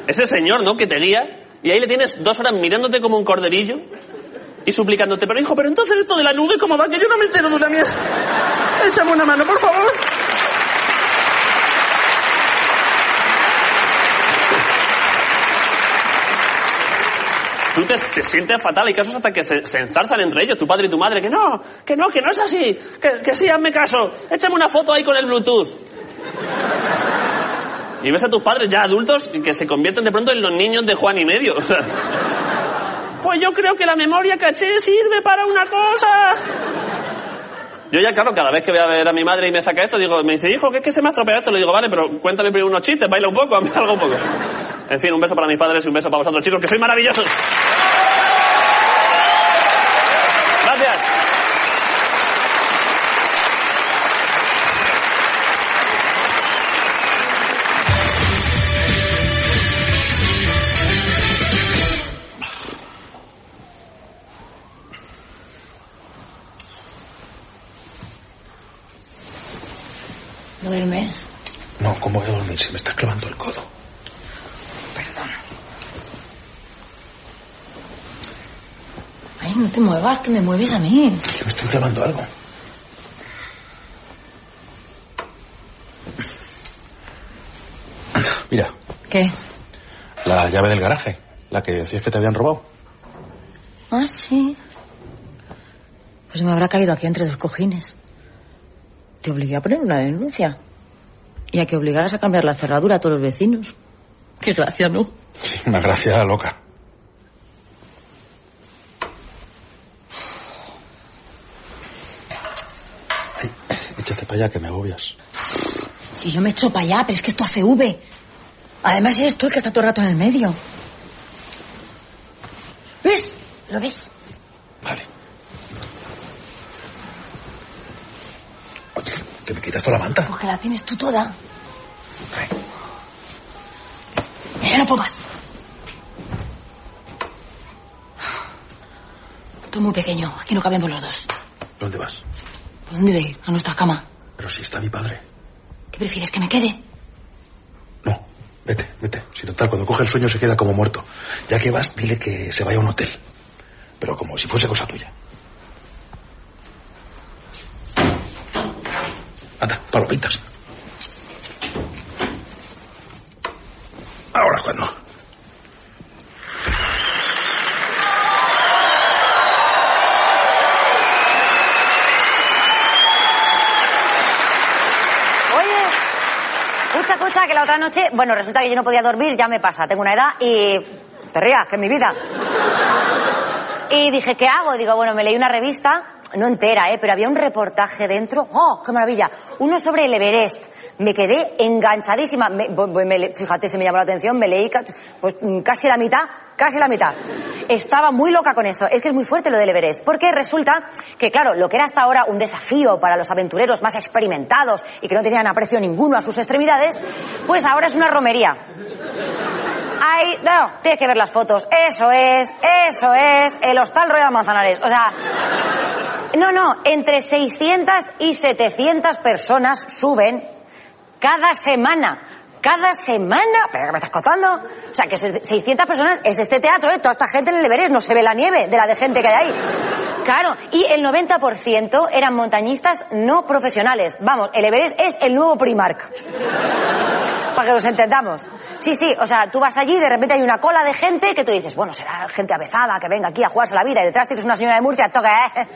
Ese señor, ¿no? Que te guía. Y ahí le tienes dos horas mirándote como un corderillo y suplicándote, pero hijo, pero entonces esto de la nube, ¿cómo va? Que yo no me entero de una mierda. Échame una mano, por favor. Tú te, te sientes fatal, hay casos hasta que se, se, enzarzan entre ellos, tu padre y tu madre, que no, que no, que no es así, que, que sí, hazme caso, échame una foto ahí con el Bluetooth. Y ves a tus padres ya adultos que se convierten de pronto en los niños de Juan y medio. pues yo creo que la memoria caché sirve para una cosa. Yo ya, claro, cada vez que voy a ver a mi madre y me saca esto, digo, me dice, hijo, ¿qué es que se me ha estropeado esto? Le digo, vale, pero cuéntame primero unos chistes, baila un poco, algo un poco. En fin, un beso para mis padres y un beso para vosotros, chicos, que sois maravillosos. ¿Cómo voy a dormir si me estás clavando el codo? Perdón. Ay, no te muevas, que me mueves a mí. Que me estoy clavando algo. Mira, ¿Qué? la llave del garaje, la que decías que te habían robado. Ah, sí. Pues me habrá caído aquí entre dos cojines. Te obligué a poner una denuncia. Y a que obligaras a cambiar la cerradura a todos los vecinos. Qué gracia, ¿no? Sí, una gracia loca. Ay, échate para allá que me agobias. Si yo me echo para allá, pero es que esto hace V. Además eres tú el que está todo el rato en el medio. ¿Ves? ¿Lo ves? Vale. Oye, que me quitas toda la manta. Porque la tienes tú toda. Ya no puedo más. Tú muy pequeño, aquí no cabemos los dos. ¿Dónde vas? ¿Por dónde voy a ir? A nuestra cama. Pero si está mi padre. ¿Qué prefieres, que me quede? Vete, vete. Si total, cuando coge el sueño se queda como muerto. Ya que vas, dile que se vaya a un hotel. Pero como si fuese cosa tuya. Anda, para lo pintas. Ahora cuando. Oye, escucha, escucha, que la otra noche, bueno, resulta que yo no podía dormir, ya me pasa, tengo una edad y te rías, que es mi vida. Y dije, ¿qué hago? Digo, bueno, me leí una revista, no entera, ¿eh? Pero había un reportaje dentro. ¡Oh, qué maravilla! Uno sobre el Everest. Me quedé enganchadísima. Me- me fíjate, se me llamó la atención, me leí pues, mm, casi la mitad, casi la mitad. Estaba muy loca con eso. Es que es muy fuerte lo del Everest. Porque resulta que, claro, lo que era hasta ahora un desafío para los aventureros más experimentados y que no tenían aprecio ninguno a sus extremidades, pues ahora es una romería. Ahí, no, tienes que ver las fotos. Eso es, eso es, el Hostal Royal Manzanares. O sea, no, no, entre 600 y 700 personas suben cada semana. Cada semana, ¿pero qué me estás contando? O sea, que 600 personas es este teatro, ¿eh? Toda esta gente en el Everest, no se ve la nieve de la de gente que hay ahí. Claro, y el 90% eran montañistas no profesionales. Vamos, el Everest es el nuevo Primark. Para que nos entendamos. Sí, sí, o sea, tú vas allí y de repente hay una cola de gente que tú dices, bueno, será gente avezada que venga aquí a jugarse la vida y detrás tienes una señora de Murcia, toca, ¿eh?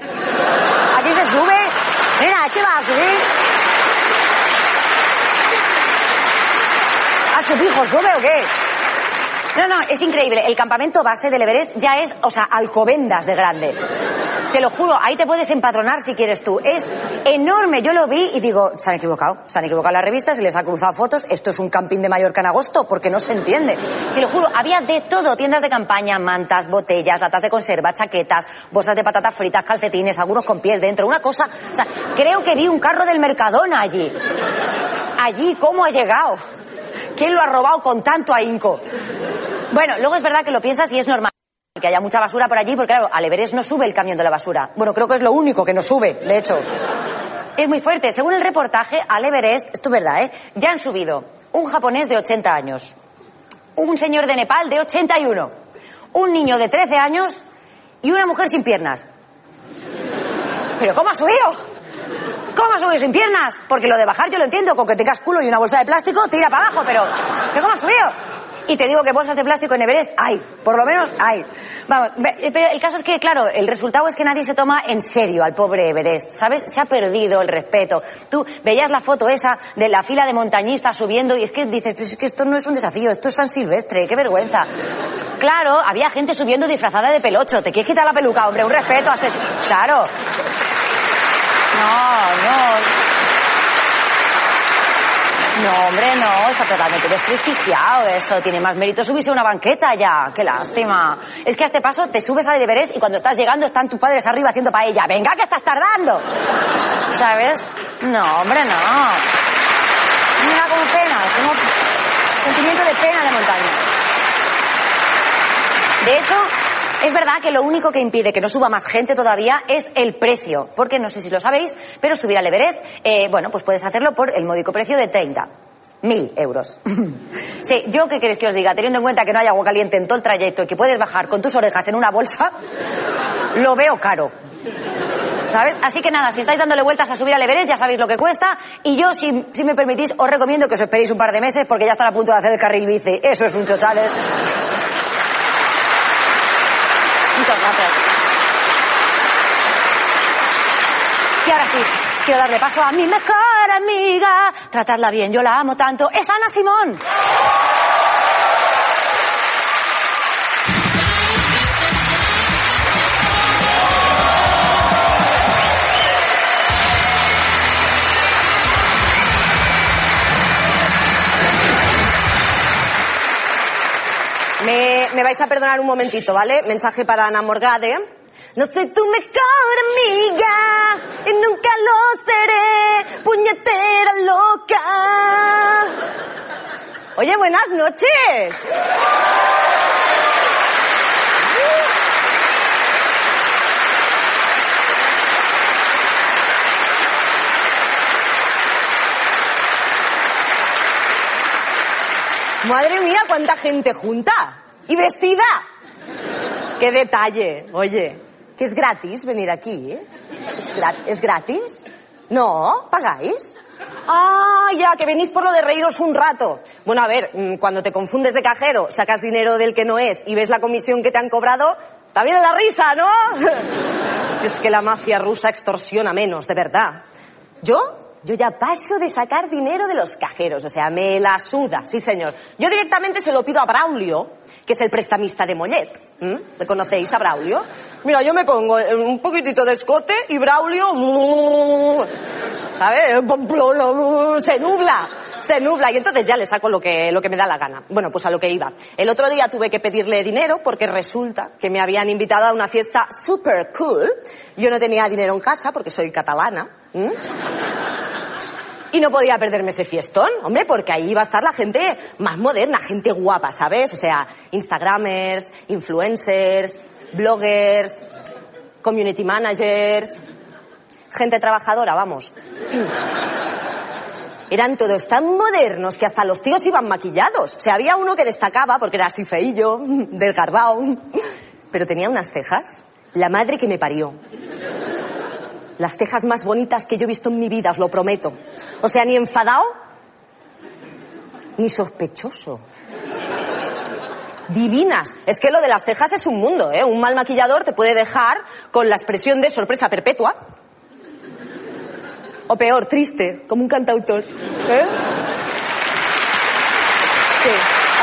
Aquí se sube. Mira, ¿qué va a subir? ¿A su hijo sube o qué? No, no, es increíble. El campamento base del Everest ya es, o sea, alcobendas de grande. Te lo juro, ahí te puedes empadronar si quieres tú. Es enorme. Yo lo vi y digo, se han equivocado. Se han equivocado las revistas y les ha cruzado fotos. Esto es un camping de Mallorca en agosto porque no se entiende. Te lo juro, había de todo. Tiendas de campaña, mantas, botellas, latas de conserva, chaquetas, bolsas de patatas fritas, calcetines, algunos con pies dentro. Una cosa, o sea, creo que vi un carro del Mercadona allí. Allí, ¿cómo ha llegado? ¿Quién lo ha robado con tanto ahínco? Bueno, luego es verdad que lo piensas y es normal que haya mucha basura por allí, porque claro, al Everest no sube el camión de la basura. Bueno, creo que es lo único que no sube, de hecho. Es muy fuerte. Según el reportaje, al Everest, esto es verdad, ¿eh? Ya han subido un japonés de 80 años, un señor de Nepal de 81, un niño de 13 años y una mujer sin piernas. ¿Pero cómo ha subido? ¿Cómo ha subido sin piernas? Porque lo de bajar yo lo entiendo, con que tengas culo y una bolsa de plástico, tira para abajo, pero ¿pero cómo ha subido? Y te digo que bolsas de plástico en Everest hay, por lo menos hay. Vamos, pero el caso es que, claro, el resultado es que nadie se toma en serio al pobre Everest, ¿sabes? Se ha perdido el respeto. Tú veías la foto esa de la fila de montañistas subiendo y es que dices, pues es que esto no es un desafío, esto es San Silvestre, qué vergüenza. Claro, había gente subiendo disfrazada de pelocho. ¿Te quieres quitar la peluca, hombre? Un respeto a este... Claro. No, no. No, hombre, no, está totalmente desprestigiado eso. Tiene más mérito subirse a una banqueta ya. Qué lástima. Es que a este paso te subes al deberes y cuando estás llegando están tus padres arriba haciendo paella. Venga, que estás tardando. ¿Sabes? No, hombre, no. Mira con pena, tengo sentimiento de pena de montaña. De hecho, es verdad que lo único que impide que no suba más gente todavía es el precio, porque no sé si lo sabéis, pero subir al Everest, eh, bueno, pues puedes hacerlo por el módico precio de 30. Mil euros. sí, yo qué queréis que os diga, teniendo en cuenta que no hay agua caliente en todo el trayecto y que puedes bajar con tus orejas en una bolsa, lo veo caro. ¿Sabes? Así que nada, si estáis dándole vueltas a subir al Everest, ya sabéis lo que cuesta. Y yo, si, si me permitís, os recomiendo que os esperéis un par de meses porque ya están a punto de hacer el carril bici. Eso es un chochales. Muchas gracias. Y ahora sí, quiero darle paso a mi mejor amiga. Tratarla bien, yo la amo tanto. Es Ana Simón. Me, me vais a perdonar un momentito, ¿vale? Mensaje para Ana Morgade. No soy tu mejor amiga y nunca lo seré, puñetera loca. Oye, buenas noches. Madre mía, cuánta gente junta. Y vestida. Qué detalle. Oye, que es gratis venir aquí. ¿eh? ¿Es, gra- ¿Es gratis? No, ¿pagáis? Ah, ya, que venís por lo de reíros un rato. Bueno, a ver, mm, cuando te confundes de cajero, sacas dinero del que no es y ves la comisión que te han cobrado, viene la risa, ¿no? es que la mafia rusa extorsiona menos, de verdad. ¿Yo? Yo ya paso de sacar dinero de los cajeros, o sea, me la suda, sí señor. Yo directamente se lo pido a Braulio, que es el prestamista de Mollet. ¿Mm? ¿Le conocéis a Braulio? Mira, yo me pongo eh, un poquitito de escote y Braulio... ¿Sabes? Se nubla, se nubla y entonces ya le saco lo que, lo que me da la gana. Bueno, pues a lo que iba. El otro día tuve que pedirle dinero porque resulta que me habían invitado a una fiesta super cool. Yo no tenía dinero en casa porque soy catalana. Y no podía perderme ese fiestón, hombre, porque ahí iba a estar la gente más moderna, gente guapa, ¿sabes? O sea, Instagramers, influencers, bloggers, community managers, gente trabajadora, vamos. Eran todos tan modernos que hasta los tíos iban maquillados. O sea, había uno que destacaba porque era así feillo, desgarbado, pero tenía unas cejas. La madre que me parió. Las cejas más bonitas que yo he visto en mi vida, os lo prometo. O sea, ni enfadado, ni sospechoso. Divinas. Es que lo de las cejas es un mundo, ¿eh? Un mal maquillador te puede dejar con la expresión de sorpresa perpetua. O peor, triste, como un cantautor. ¿Eh? Sí,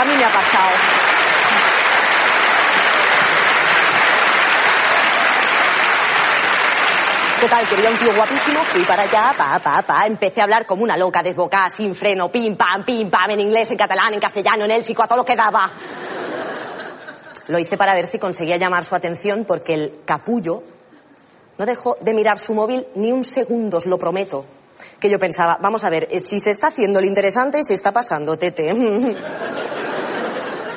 a mí me ha pasado. Total, quería un tío guapísimo, fui para allá, pa, pa, pa, empecé a hablar como una loca, desbocada, sin freno, pim, pam, pim, pam, en inglés, en catalán, en castellano, en élfico, a todo lo que daba. Lo hice para ver si conseguía llamar su atención porque el capullo no dejó de mirar su móvil ni un segundo, os lo prometo. Que yo pensaba, vamos a ver, eh, si se está haciendo lo interesante, se está pasando, tete.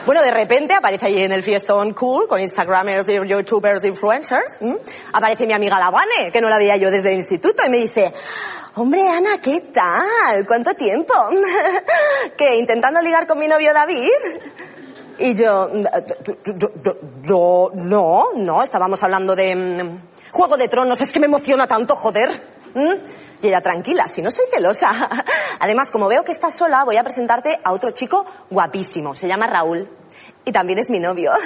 Bueno, de repente aparece ahí en el fiestón cool con Instagramers, YouTubers, influencers. Aparece mi amiga Lavane, que no la veía yo desde el instituto, y me dice, hombre, Ana, ¿qué tal? ¿Cuánto tiempo? ¿Qué, intentando ligar con mi novio David? Y yo, no, no, no, estábamos hablando de mm, Juego de Tronos, es que me emociona tanto, joder. ¿Mm? Y ella, tranquila, si no soy celosa. Además, como veo que estás sola, voy a presentarte a otro chico guapísimo. Se llama Raúl. Y también es mi novio.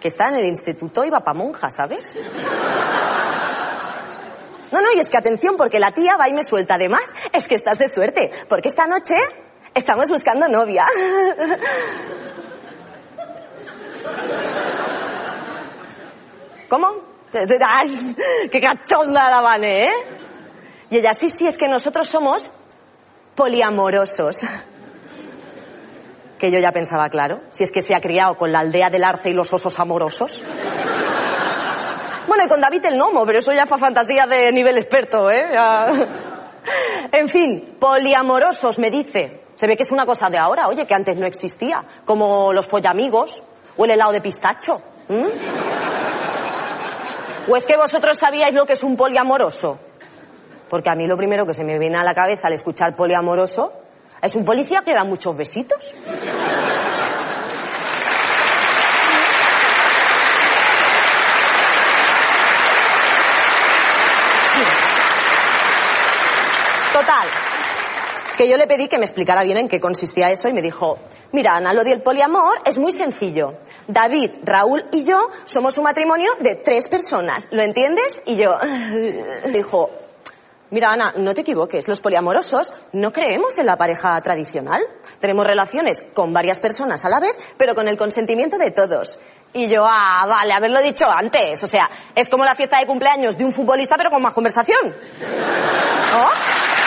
Que está en el instituto y va pa' monja, ¿sabes? No, no, y es que atención, porque la tía va y me suelta. Además, es que estás de suerte, porque esta noche estamos buscando novia. ¿Cómo? Ay, ¡Qué cachonda la Vane, ¿eh? Y ella, sí, sí, es que nosotros somos poliamorosos. Que yo ya pensaba, claro, si es que se ha criado con la aldea del arce y los osos amorosos. Bueno, y con David el gnomo, pero eso ya fue fantasía de nivel experto, ¿eh? En fin, poliamorosos, me dice. Se ve que es una cosa de ahora, oye, que antes no existía. Como los follamigos o el helado de pistacho. ¿O es que vosotros sabíais lo que es un poliamoroso? Porque a mí lo primero que se me viene a la cabeza al escuchar poliamoroso es un policía que da muchos besitos. Total, que yo le pedí que me explicara bien en qué consistía eso y me dijo, mira Ana, lo del poliamor es muy sencillo. David, Raúl y yo somos un matrimonio de tres personas, ¿lo entiendes? Y yo dijo, mira Ana, no te equivoques, los poliamorosos no creemos en la pareja tradicional. Tenemos relaciones con varias personas a la vez, pero con el consentimiento de todos. Y yo, ah, vale, haberlo dicho antes. O sea, es como la fiesta de cumpleaños de un futbolista, pero con más conversación. ¿No?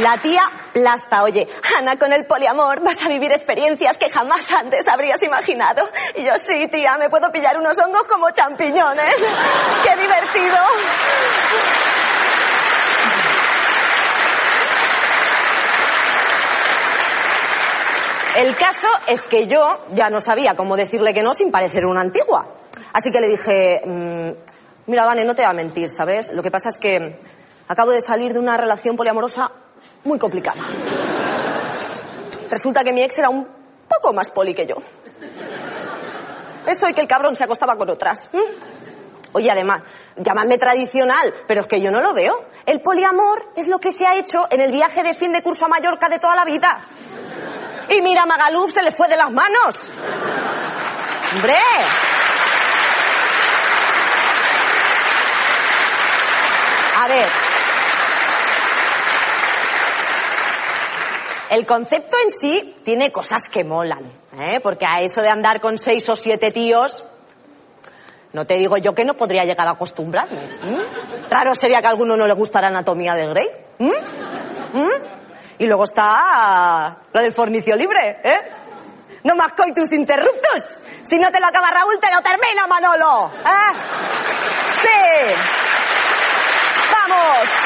La tía plasta, oye, Ana, con el poliamor vas a vivir experiencias que jamás antes habrías imaginado. Y yo, sí, tía, me puedo pillar unos hongos como champiñones. ¡Qué divertido! El caso es que yo ya no sabía cómo decirle que no sin parecer una antigua. Así que le dije, mm, mira, Vane, no te voy a mentir, ¿sabes? Lo que pasa es que acabo de salir de una relación poliamorosa muy complicada. Resulta que mi ex era un poco más poli que yo. Eso y que el cabrón se acostaba con otras. Oye, además, llamadme tradicional, pero es que yo no lo veo. El poliamor es lo que se ha hecho en el viaje de fin de curso a Mallorca de toda la vida. Y mira, Magaluf se le fue de las manos. ¡Hombre! A ver. El concepto en sí tiene cosas que molan, ¿eh? porque a eso de andar con seis o siete tíos, no te digo yo que no podría llegar a acostumbrarme. ¿m? Raro sería que a alguno no le gustara anatomía de Grey. ¿m? ¿m? Y luego está la del fornicio libre, ¿eh? No más coitus interruptus. Si no te lo acaba Raúl, te lo termina Manolo. ¿Eh? Sí. Vamos.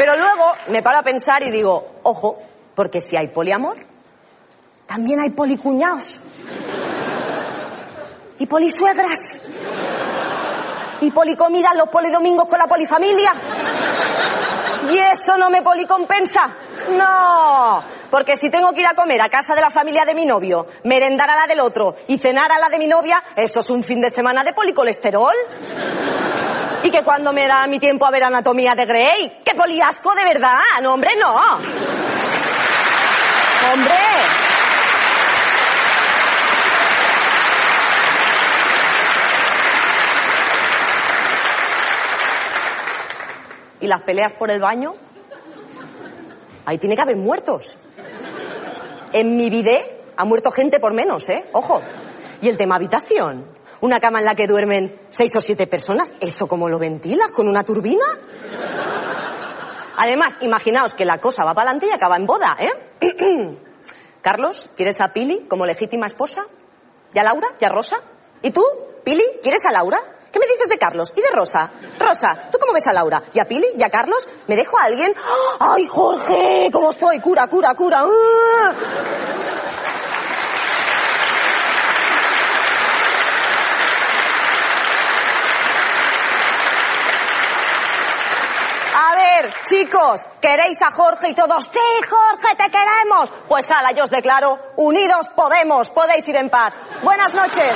Pero luego me paro a pensar y digo, ojo, porque si hay poliamor, también hay policuñados. Y polisuegras. Y policomidas los polidomingos con la polifamilia. Y eso no me policompensa. No, porque si tengo que ir a comer a casa de la familia de mi novio, merendar a la del otro y cenar a la de mi novia, eso es un fin de semana de policolesterol. Y que cuando me da mi tiempo a ver anatomía de Grey, qué poliasco de verdad, no hombre, no. Hombre. ¿Y las peleas por el baño? Ahí tiene que haber muertos. En mi bidé ha muerto gente por menos, ¿eh? Ojo. Y el tema habitación. Una cama en la que duermen seis o siete personas. ¿Eso cómo lo ventilas? ¿Con una turbina? Además, imaginaos que la cosa va para adelante y acaba en boda, ¿eh? Carlos, ¿quieres a Pili como legítima esposa? ¿Y a Laura? ¿Y a Rosa? ¿Y tú, Pili, quieres a Laura? ¿Qué me dices de Carlos? ¿Y de Rosa? Rosa, ¿tú cómo ves a Laura? ¿Y a Pili? ¿Y a Carlos? ¿Me dejo a alguien? ¡Ay, Jorge! ¿Cómo estoy? Cura, cura, cura. ¡Ah! A ver, chicos, ¿queréis a Jorge y todos? Sí, Jorge, te queremos. Pues ala, yo os declaro, unidos podemos, podéis ir en paz. Buenas noches.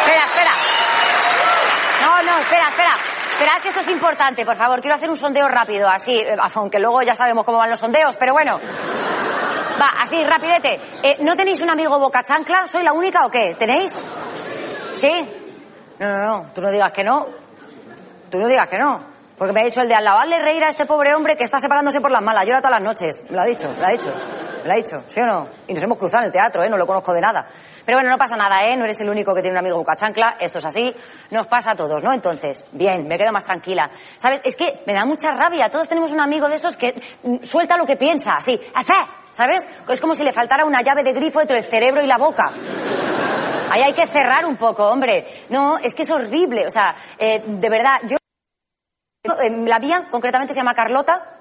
Espera, espera. No, no, espera, espera. Esperad que esto es importante, por favor. Quiero hacer un sondeo rápido, así, eh, aunque luego ya sabemos cómo van los sondeos, pero bueno. Va, así, rapidete. Eh, ¿No tenéis un amigo boca chancla? ¿Soy la única o qué? ¿Tenéis? ¿Sí? No, no, no. Tú no digas que no. Tú no digas que no. Porque me ha dicho el de al lavarle reír a este pobre hombre que está separándose por las malas. Llora todas las noches. Lo ha dicho, lo ha dicho. Lo ha dicho, ¿sí o no? Y nos hemos cruzado en el teatro, ¿eh? No lo conozco de nada. Pero bueno, no pasa nada, ¿eh? No eres el único que tiene un amigo boca chancla. Esto es así. Nos pasa a todos, ¿no? Entonces, bien, me quedo más tranquila. ¿Sabes? Es que me da mucha rabia. Todos tenemos un amigo de esos que mm, suelta lo que piensa, así. ¡Hace! ¿Sabes? Es como si le faltara una llave de grifo entre el cerebro y la boca. Ahí hay que cerrar un poco, hombre. No, es que es horrible. O sea, eh, de verdad, yo... La mía, concretamente, se llama Carlota.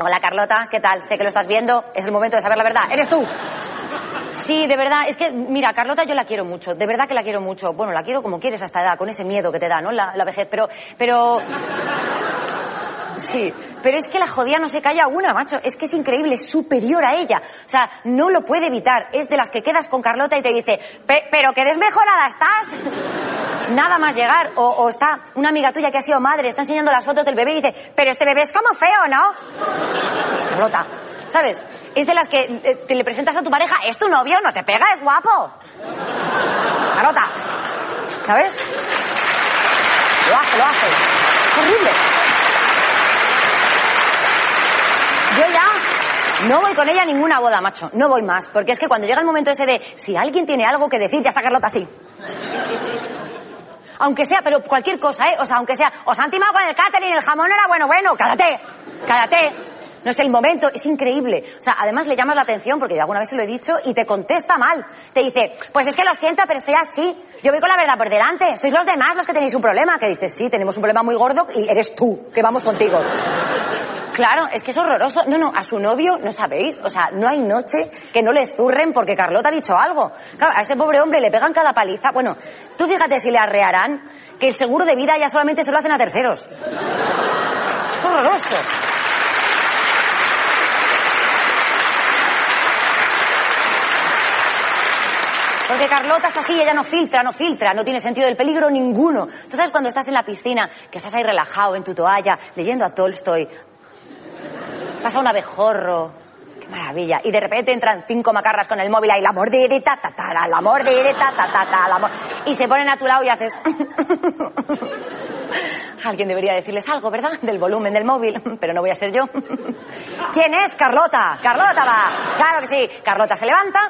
Hola, Carlota, ¿qué tal? Sé que lo estás viendo. Es el momento de saber la verdad. ¡Eres tú! Sí, de verdad, es que, mira, Carlota yo la quiero mucho, de verdad que la quiero mucho. Bueno, la quiero como quieres a esta edad, con ese miedo que te da, ¿no? La, la vejez, pero, pero... Sí, pero es que la jodida no se calla una, macho. Es que es increíble, es superior a ella. O sea, no lo puede evitar. Es de las que quedas con Carlota y te dice, "Pe- pero que desmejorada estás. Nada más llegar. O, o está una amiga tuya que ha sido madre, está enseñando las fotos del bebé y dice, pero este bebé es como feo, ¿no? Carlota, ¿sabes? Es de las que eh, te le presentas a tu pareja, es tu novio, no te pega, es guapo. Carlota, ¿sabes? Lo hace, lo hace. Es horrible. Yo ya no voy con ella a ninguna boda, macho. No voy más. Porque es que cuando llega el momento ese de si alguien tiene algo que decir, ya está Carlota así. Aunque sea, pero cualquier cosa, ¿eh? O sea, aunque sea, os han timado con el catering, el jamón era bueno, bueno, cállate, cállate. No es el momento, es increíble. O sea, además le llamas la atención, porque yo alguna vez se lo he dicho, y te contesta mal. Te dice, pues es que lo siento, pero estoy así. Yo voy con la verdad por delante. Sois los demás los que tenéis un problema. Que dices, sí, tenemos un problema muy gordo y eres tú, que vamos contigo. Claro, es que es horroroso. No, no, a su novio no sabéis. O sea, no hay noche que no le zurren porque Carlota ha dicho algo. Claro, a ese pobre hombre le pegan cada paliza. Bueno, tú fíjate si le arrearán que el seguro de vida ya solamente se lo hacen a terceros. Es horroroso. Porque Carlota es así, ella no filtra, no filtra, no tiene sentido del peligro ninguno. Tú sabes cuando estás en la piscina, que estás ahí relajado en tu toalla, leyendo a Tolstoy, pasa un abejorro, qué maravilla, y de repente entran cinco macarras con el móvil ahí, la mordidita, ta, ta, la, mordidita, ta, ta, ta, la y se ponen a tu lado y haces... Alguien debería decirles algo, ¿verdad? Del volumen del móvil, pero no voy a ser yo. ¿Quién es? Carlota. Carlota va. Claro que sí. Carlota se levanta,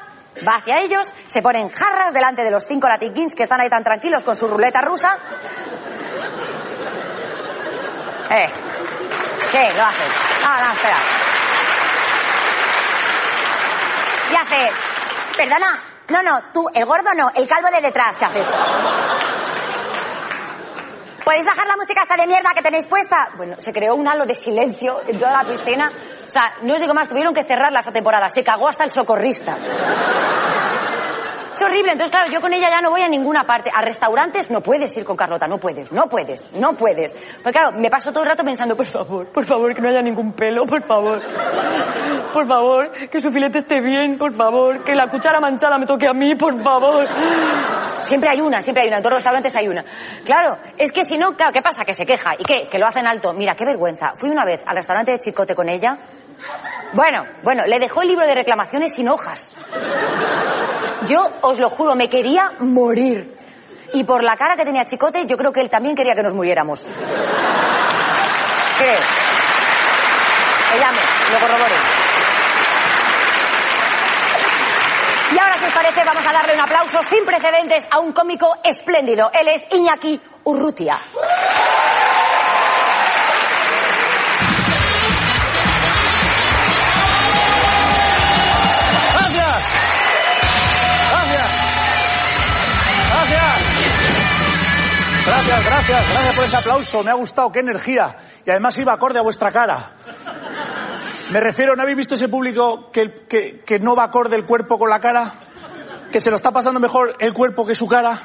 va hacia ellos, se ponen jarras delante de los cinco latiquins que están ahí tan tranquilos con su ruleta rusa. Eh. Sí, lo haces. Ah, no, espera. Y hace. Perdona. No, no, tú, el gordo no, el calvo de detrás, ¿qué haces? ¿Podéis bajar la música esta de mierda que tenéis puesta? Bueno, se creó un halo de silencio en toda la piscina. O sea, no os digo más, tuvieron que cerrarla esa temporada. Se cagó hasta el socorrista. Es horrible. Entonces, claro, yo con ella ya no voy a ninguna parte. A restaurantes no puedes ir con Carlota, no puedes, no puedes, no puedes. Porque claro, me paso todo el rato pensando, por favor, por favor, que no haya ningún pelo, por favor. Por favor, que su filete esté bien, por favor. Que la cuchara manchada me toque a mí, por favor. Siempre hay una, siempre hay una. En todos los restaurantes hay una. Claro, es que si no, claro, ¿qué pasa? Que se queja. ¿Y qué? Que lo hacen alto. Mira, qué vergüenza. Fui una vez al restaurante de Chicote con ella. Bueno, bueno, le dejó el libro de reclamaciones sin hojas. Yo os lo juro, me quería morir. Y por la cara que tenía Chicote, yo creo que él también quería que nos muriéramos. ¿Qué? Que llame, lo corrobore. Y ahora, si os parece, vamos a darle un aplauso sin precedentes a un cómico espléndido. Él es Iñaki Urrutia. Gracias, gracias, gracias por ese aplauso. Me ha gustado, qué energía. Y además iba acorde a vuestra cara. Me refiero, ¿no habéis visto ese público que, que, que no va acorde el cuerpo con la cara? Que se lo está pasando mejor el cuerpo que su cara.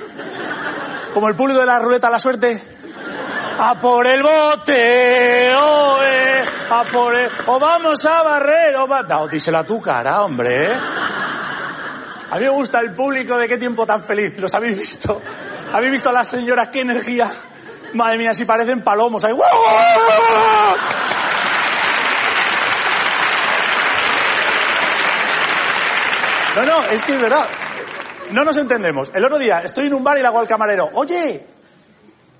Como el público de la ruleta a la suerte. A por el bote, eh, a por el... O vamos a barrer, o va... No, díselo a tu cara, hombre. ¿eh? A mí me gusta el público de qué tiempo tan feliz, ¿los habéis visto? ¿Habéis visto a las señoras qué energía? Madre mía, si parecen palomos. ahí. No, no, es que es verdad. No nos entendemos. El otro día estoy en un bar y le hago al camarero, oye,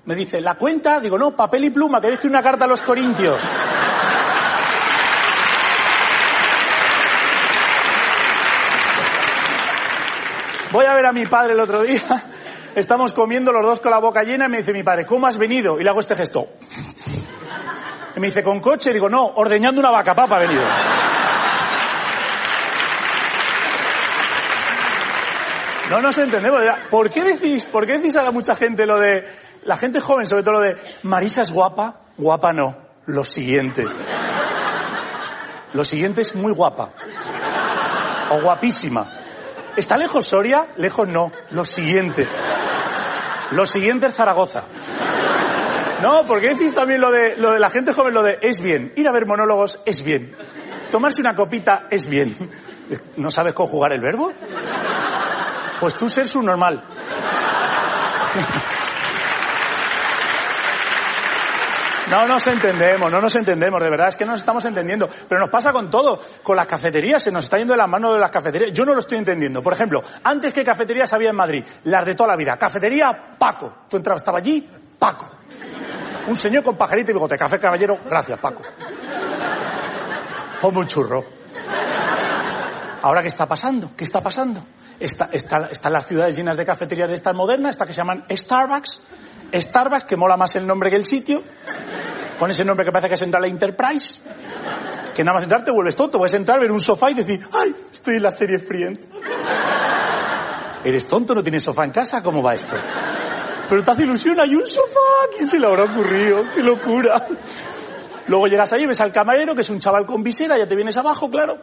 me dice, ¿la cuenta? Digo, no, papel y pluma, que que una carta a los corintios. Voy a ver a mi padre el otro día. Estamos comiendo los dos con la boca llena y me dice mi padre, ¿cómo has venido? Y le hago este gesto. Y me dice, ¿con coche? Digo, no, ordeñando una vaca, papa, ha venido. No nos entendemos. ¿Por qué decís, por qué decís a mucha gente lo de, la gente joven sobre todo lo de, Marisa es guapa? Guapa no. Lo siguiente. Lo siguiente es muy guapa. O guapísima. ¿Está lejos Soria? Lejos no. Lo siguiente. Lo siguiente es Zaragoza. No, porque decís también lo de, lo de la gente joven, lo de es bien. Ir a ver monólogos es bien. Tomarse una copita es bien. ¿No sabes conjugar el verbo? Pues tú ser subnormal. No nos entendemos, no nos entendemos, de verdad, es que no nos estamos entendiendo. Pero nos pasa con todo, con las cafeterías, se nos está yendo de las manos de las cafeterías. Yo no lo estoy entendiendo. Por ejemplo, antes que cafeterías había en Madrid, las de toda la vida. Cafetería Paco. Tú entrabas, estaba allí, Paco. Un señor con pajarito y bigote. Café caballero, gracias, Paco. Ponme un churro. Ahora, ¿qué está pasando? ¿Qué está pasando? Está, está, están las ciudades llenas de cafeterías de estas modernas, estas que se llaman Starbucks. Starbucks, que mola más el nombre que el sitio. Con ese nombre que parece que es entrar a la Enterprise. Que nada más entrar te vuelves tonto. Puedes entrar, ver un sofá y decir, ¡ay! Estoy en la serie Friends. ¿Eres tonto? ¿No tienes sofá en casa? ¿Cómo va esto? Pero te hace ilusión, hay un sofá. ¿Quién se le habrá ocurrido? ¡Qué locura! Luego llegas ahí, ves al camarero, que es un chaval con visera, ya te vienes abajo, claro.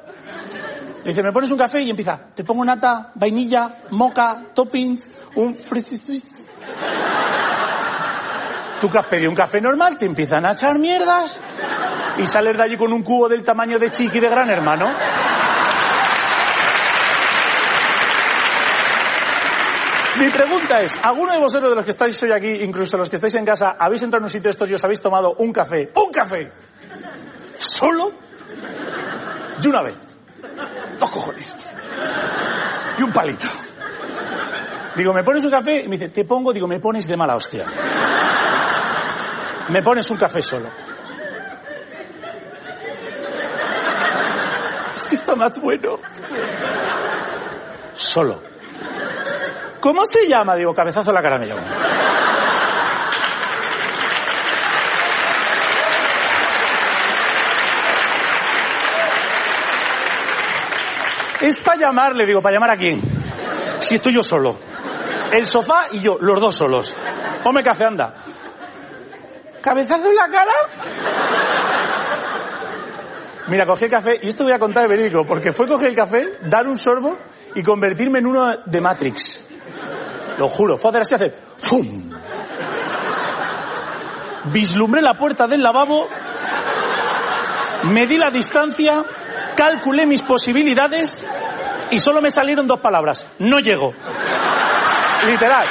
Le dice, ¿me pones un café? Y empieza, te pongo nata, vainilla, moca, toppings, un. Tú que has pedido un café normal, te empiezan a echar mierdas y sales de allí con un cubo del tamaño de Chiqui de Gran Hermano. Mi pregunta es, ¿alguno de vosotros de los que estáis hoy aquí, incluso los que estáis en casa, habéis entrado en un sitio de estos y os habéis tomado un café? ¡Un café! ¿Solo? Y una vez. Dos cojones. Y un palito. Digo, ¿me pones un café? Y me dice, te pongo, digo, me pones de mala hostia. Me pones un café solo. Es que está más bueno. Solo. ¿Cómo se llama? Digo, cabezazo en la cara me llamo. Es para llamarle, digo, ¿para llamar a quién? Si estoy yo solo. El sofá y yo, los dos solos. Ponme café, anda. ¿Cabezazo en la cara? Mira, cogí el café, y esto voy a contar de verídico, porque fue coger el café, dar un sorbo y convertirme en uno de Matrix. Lo juro, fue hacer así, hacer ¡fum! Vislumbré la puerta del lavabo, medí la distancia, calculé mis posibilidades y solo me salieron dos palabras. No llego. Literal.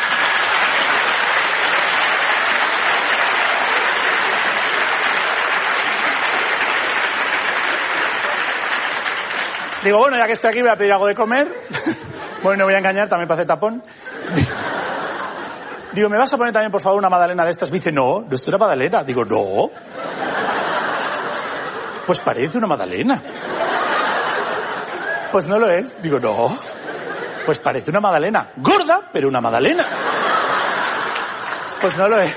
Digo, bueno, ya que estoy aquí voy a pedir algo de comer. bueno, no voy a engañar, también para hacer tapón. Digo, ¿me vas a poner también, por favor, una magdalena de estas? Me dice, no, no es una magdalena. Digo, no. Pues parece una magdalena. Pues no lo es. Digo, no. Pues parece una magdalena. Gorda, pero una magdalena. Pues no lo es.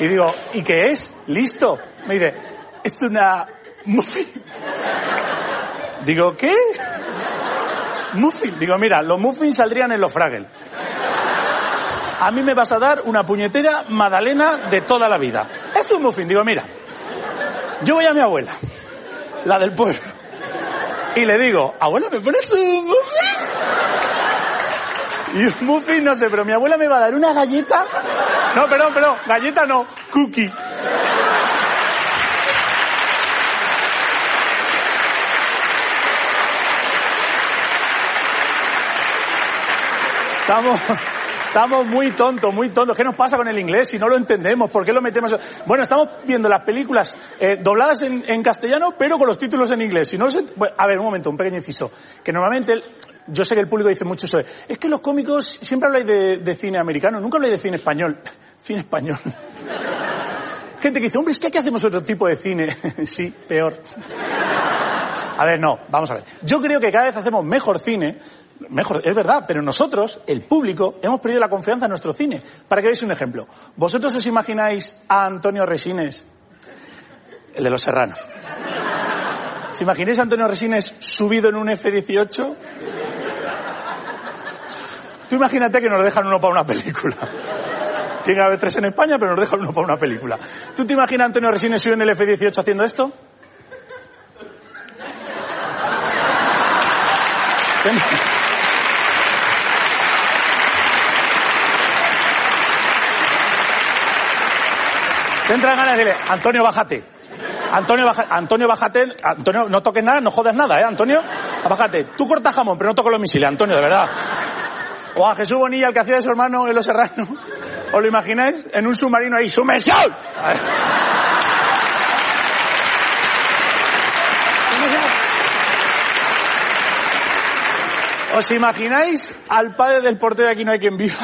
Y digo, ¿y qué es? Listo. Me dice, es una muffin. Digo, ¿qué? Muffin. Digo, mira, los muffins saldrían en los Fraggle. A mí me vas a dar una puñetera magdalena de toda la vida. Es un muffin. Digo, mira, yo voy a mi abuela, la del pueblo, y le digo, abuela, ¿me pones un muffin? Y un muffin, no sé, pero mi abuela me va a dar una galleta. No, perdón, perdón, galleta no, cookie. Estamos, estamos muy tontos, muy tontos. ¿Qué nos pasa con el inglés si no lo entendemos? ¿Por qué lo metemos? Bueno, estamos viendo las películas eh, dobladas en, castellano, pero con los títulos en inglés. Si no a ver, un momento, un pequeño inciso. Que normalmente, yo sé que el público dice mucho eso de, es que los cómicos siempre habláis de, cine americano, nunca habláis de cine español. cine español. Gente que dice, hombre, es que aquí hacemos otro tipo de cine. sí, peor. A ver, no, vamos a ver. Yo creo que cada vez hacemos mejor cine, mejor, es verdad, pero nosotros, el público, hemos perdido la confianza en nuestro cine. Para que veáis un ejemplo. ¿Vosotros os imagináis a Antonio Resines, el de Los Serranos? ¿Os imagináis a Antonio Resines subido en un F-18? Tú imagínate que nos dejan uno para una película. Tiene que haber tres en España, pero nos dejan uno para una película. ¿Tú te imaginas Antonio Resines subido en el F-18 haciendo esto? Te entran ganas de decirle, Antonio, bájate. Antonio, baja, Antonio, bájate. Antonio, no toques nada, no jodas nada, ¿eh, Antonio? Bájate. Tú cortas jamón, pero no toques los misiles, Antonio, de verdad. O a Jesús Bonilla, el que hacía de su hermano en Los Serranos. ¿Os lo imagináis? En un submarino ahí, ¡sumersión! ¿Os imagináis al padre del portero de aquí no hay quien viva?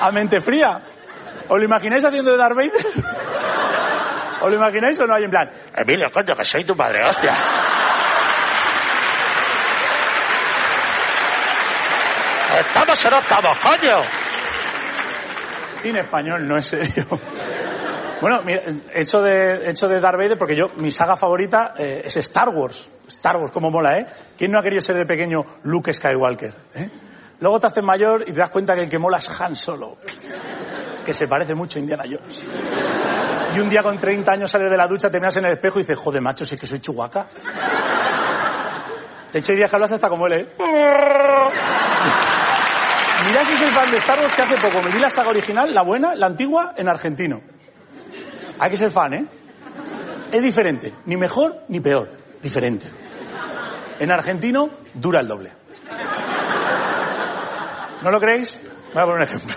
A mente fría. ¿Os lo imagináis haciendo de Darth? ¿Os lo imagináis o no hay en plan? Emilio, coño, que soy tu padre, hostia. Estamos no estamos, coño. Cine español, no es serio. Bueno, mira, hecho de, hecho de Darth Vader, porque yo, mi saga favorita eh, es Star Wars. Star Wars, como mola, ¿eh? ¿Quién no ha querido ser de pequeño Luke Skywalker? ¿eh? Luego te haces mayor y te das cuenta que el que mola es Han Solo, que se parece mucho a Indiana Jones. Y un día con 30 años sales de la ducha, te miras en el espejo y dices, joder, macho, si es que soy Chihuahua. De hecho, hay días que hablas hasta como él, ¿eh? Mirad si soy fan de Star Wars que hace poco me vi la saga original, la buena, la antigua, en argentino. Hay que ser fan, ¿eh? Es diferente. Ni mejor ni peor. Diferente. En argentino dura el doble. ¿No lo creéis? Voy a poner un ejemplo.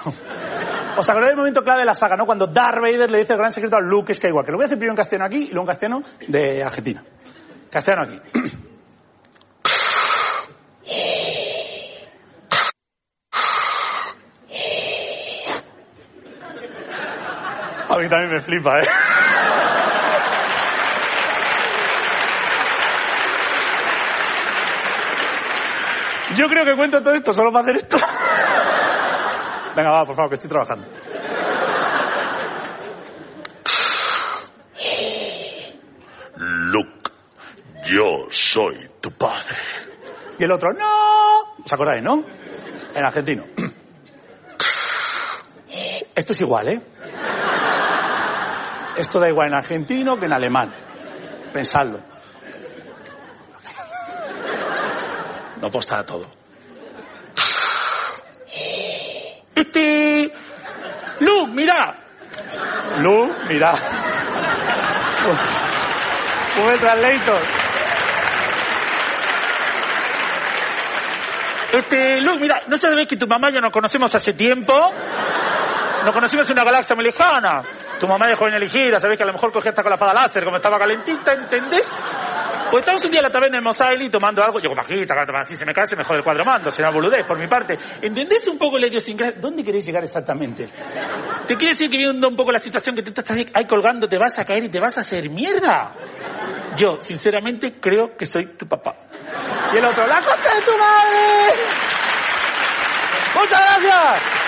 ¿Os acordáis del momento clave de la saga, no? Cuando Darth Vader le dice el gran secreto a Luke Skywalker. Lo voy a hacer primero en castellano aquí y luego en castellano de Argentina. Castellano aquí. A mí también me flipa, ¿eh? Yo creo que cuento todo esto solo para hacer esto. Venga, va, por favor, que estoy trabajando. Luke, yo soy tu padre. Y el otro, ¡no! ¿Os acordáis, no? En argentino. Esto es igual, ¿eh? Esto da igual en argentino que en alemán. Pensadlo. No postará todo. Este... Lu, mira. Lu, mira. Google Translator. Este, Lu, mira, ¿no sabes que tu mamá ya nos conocemos hace tiempo? Nos conocimos en una galaxia muy lejana. Tu mamá de joven elegida, sabés que a lo mejor cogía hasta con la espada láser, como estaba calentita, ¿entendés? Pues estamos un día en la taberna en Mosaili tomando algo, yo como aquí, así se me cae, se me jode el cuadro mando, será boludez por mi parte. ¿Entendés un poco la idiosincrasia? ¿Dónde querés llegar exactamente? ¿Te quiere decir que viendo un poco la situación que tú estás ahí colgando, te vas a caer y te vas a hacer mierda? Yo, sinceramente, creo que soy tu papá. Y el otro, ¡la concha de tu madre! ¡Muchas gracias!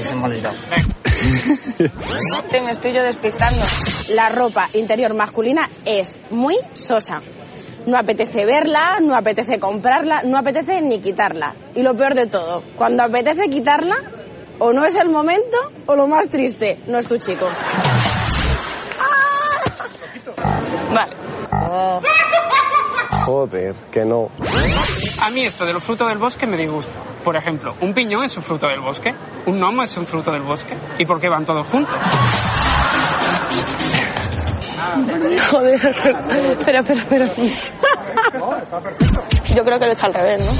Se me ha olvidado. Me estoy yo despistando. La ropa interior masculina es muy sosa. No apetece verla, no apetece comprarla, no apetece ni quitarla. Y lo peor de todo, cuando apetece quitarla, o no es el momento, o lo más triste, no es tu chico. Vale. Joder, que no. A mí esto de los frutos del bosque me disgusta. Por ejemplo, un piñón es un fruto del bosque, un gnomo es un fruto del bosque. ¿Y por qué van todos juntos? Joder, espera, espera, espera. Yo creo que lo he hecho al revés, ¿no?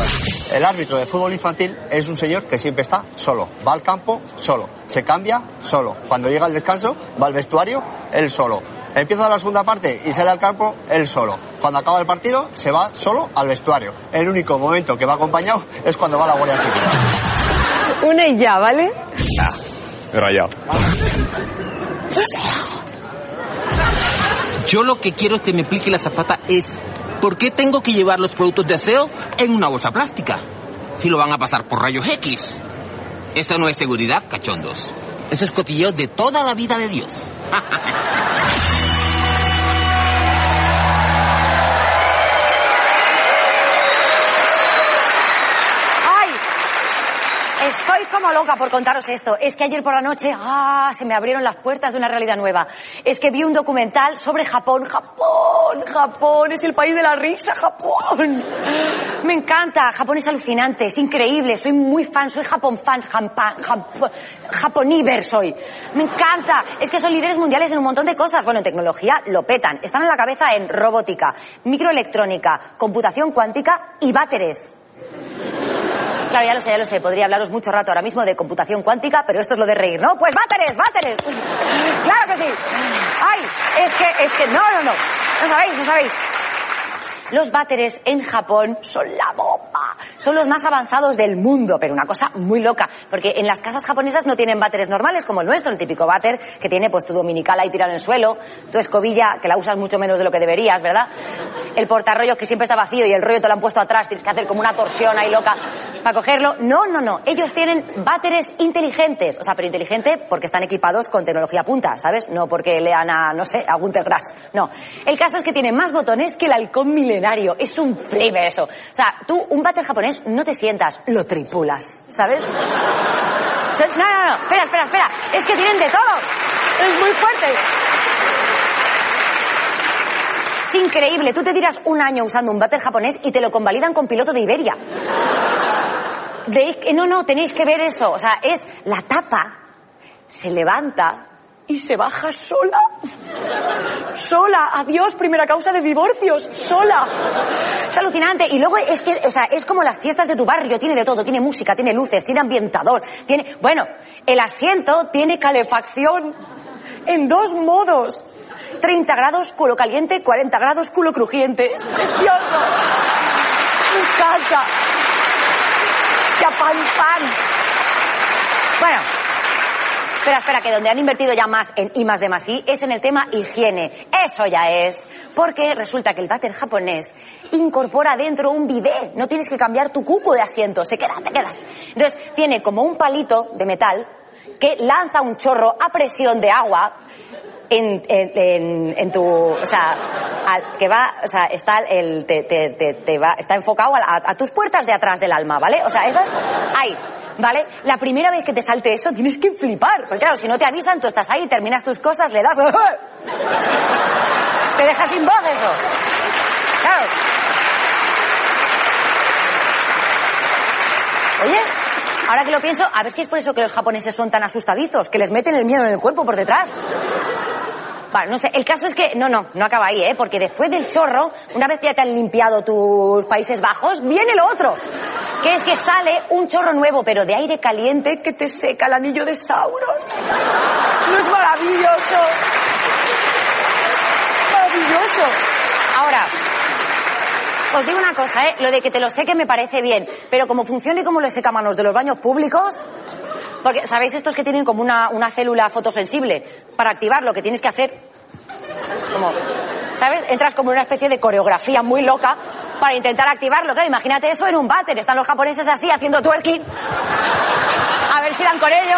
El árbitro de fútbol infantil es un señor que siempre está solo. Va al campo solo. Se cambia solo. Cuando llega el descanso, va al vestuario él solo. Empieza la segunda parte y sale al campo él solo. Cuando acaba el partido, se va solo al vestuario. El único momento que va acompañado es cuando va a la Guardia Civil. Una y ya, ¿vale? Rayado. Yo lo que quiero que me explique la zapata es ¿por qué tengo que llevar los productos de aseo en una bolsa plástica? Si lo van a pasar por rayos X. Eso no es seguridad, cachondos. Eso es cotilleo de toda la vida de Dios. Estoy como loca por contaros esto. Es que ayer por la noche, ¡ah! Se me abrieron las puertas de una realidad nueva. Es que vi un documental sobre Japón. ¡Japón! ¡Japón! Es el país de la risa, Japón. Me encanta. Japón es alucinante, es increíble. Soy muy fan, soy Japón fan, Jampa- Jap- Japoniver soy. Me encanta. Es que son líderes mundiales en un montón de cosas. Bueno, en tecnología lo petan. Están en la cabeza en robótica, microelectrónica, computación cuántica y váteres. Claro, ya lo sé, ya lo sé. Podría hablaros mucho rato ahora mismo de computación cuántica, pero esto es lo de reír, ¿no? Pues váteres, váteres. Claro que sí. Ay, es que, es que, no, no, no. No sabéis, no sabéis. Los váteres en Japón son la bomba. Son los más avanzados del mundo, pero una cosa muy loca. Porque en las casas japonesas no tienen váteres normales como el nuestro, el típico váter que tiene pues tu dominical ahí tirado en el suelo, tu escobilla que la usas mucho menos de lo que deberías, ¿verdad? El portarrollo que siempre está vacío y el rollo te lo han puesto atrás, tienes que hacer como una torsión ahí loca para cogerlo. No, no, no. Ellos tienen váteres inteligentes. O sea, pero inteligente porque están equipados con tecnología punta, ¿sabes? No porque lean a, no sé, a Gunter Grass. No. El caso es que tienen más botones que el halcón. Es un flipe eso. O sea, tú, un váter japonés, no te sientas, lo tripulas, ¿sabes? No, no, no. Espera, espera, espera. Es que tienen de todo. Es muy fuerte. Es increíble. Tú te tiras un año usando un váter japonés y te lo convalidan con piloto de Iberia. No, no, tenéis que ver eso. O sea, es la tapa, se levanta y se baja sola. Sola. Adiós, primera causa de divorcios. Sola. Es alucinante. Y luego es que, o sea, es como las fiestas de tu barrio. Tiene de todo. Tiene música, tiene luces, tiene ambientador, tiene... Bueno, el asiento tiene calefacción en dos modos. 30 grados, culo caliente, 40 grados, culo crujiente. ¡Precioso! Me. Ya pan, pan. Bueno, Espera, espera, que donde han invertido ya más en I más de más I es en el tema higiene. Eso ya es. Porque resulta que el váter japonés incorpora dentro un bidet. No tienes que cambiar tu cuco de asiento. Se queda, te quedas. Entonces, tiene como un palito de metal que lanza un chorro a presión de agua en, en, en, tu, o sea, que va, o sea, está el, te, te, te, va, está enfocado a, a- tus puertas de atrás del alma, ¿vale? O sea, esas, ahí, ¿vale? La primera vez que te salte eso tienes que flipar, porque claro, si no te avisan, tú estás ahí, terminas tus cosas, le das, te dejas sin voz eso, claro. Oye, ahora que lo pienso, a ver si es por eso que los japoneses son tan asustadizos, que les meten el miedo en el cuerpo por detrás. Vale, no sé, el caso es que, no, no, no acaba ahí, ¿eh? Porque después del chorro, una vez que ya te han limpiado tus Países Bajos, viene lo otro. Que es que sale un chorro nuevo, pero de aire caliente, que te seca el anillo de Sauron. ¿No es maravilloso? Maravilloso. Ahora, os digo una cosa, ¿eh? Lo de que te lo seque me parece bien, pero como funcione como los secamanos de los baños públicos, porque, ¿sabéis estos que tienen como una, una célula fotosensible? Para activarlo, que tienes que hacer como, ¿sabes? Entras como una especie de coreografía muy loca para intentar activarlo. Claro, imagínate eso en un váter. Están los japoneses así haciendo twerking. A ver si dan con ello.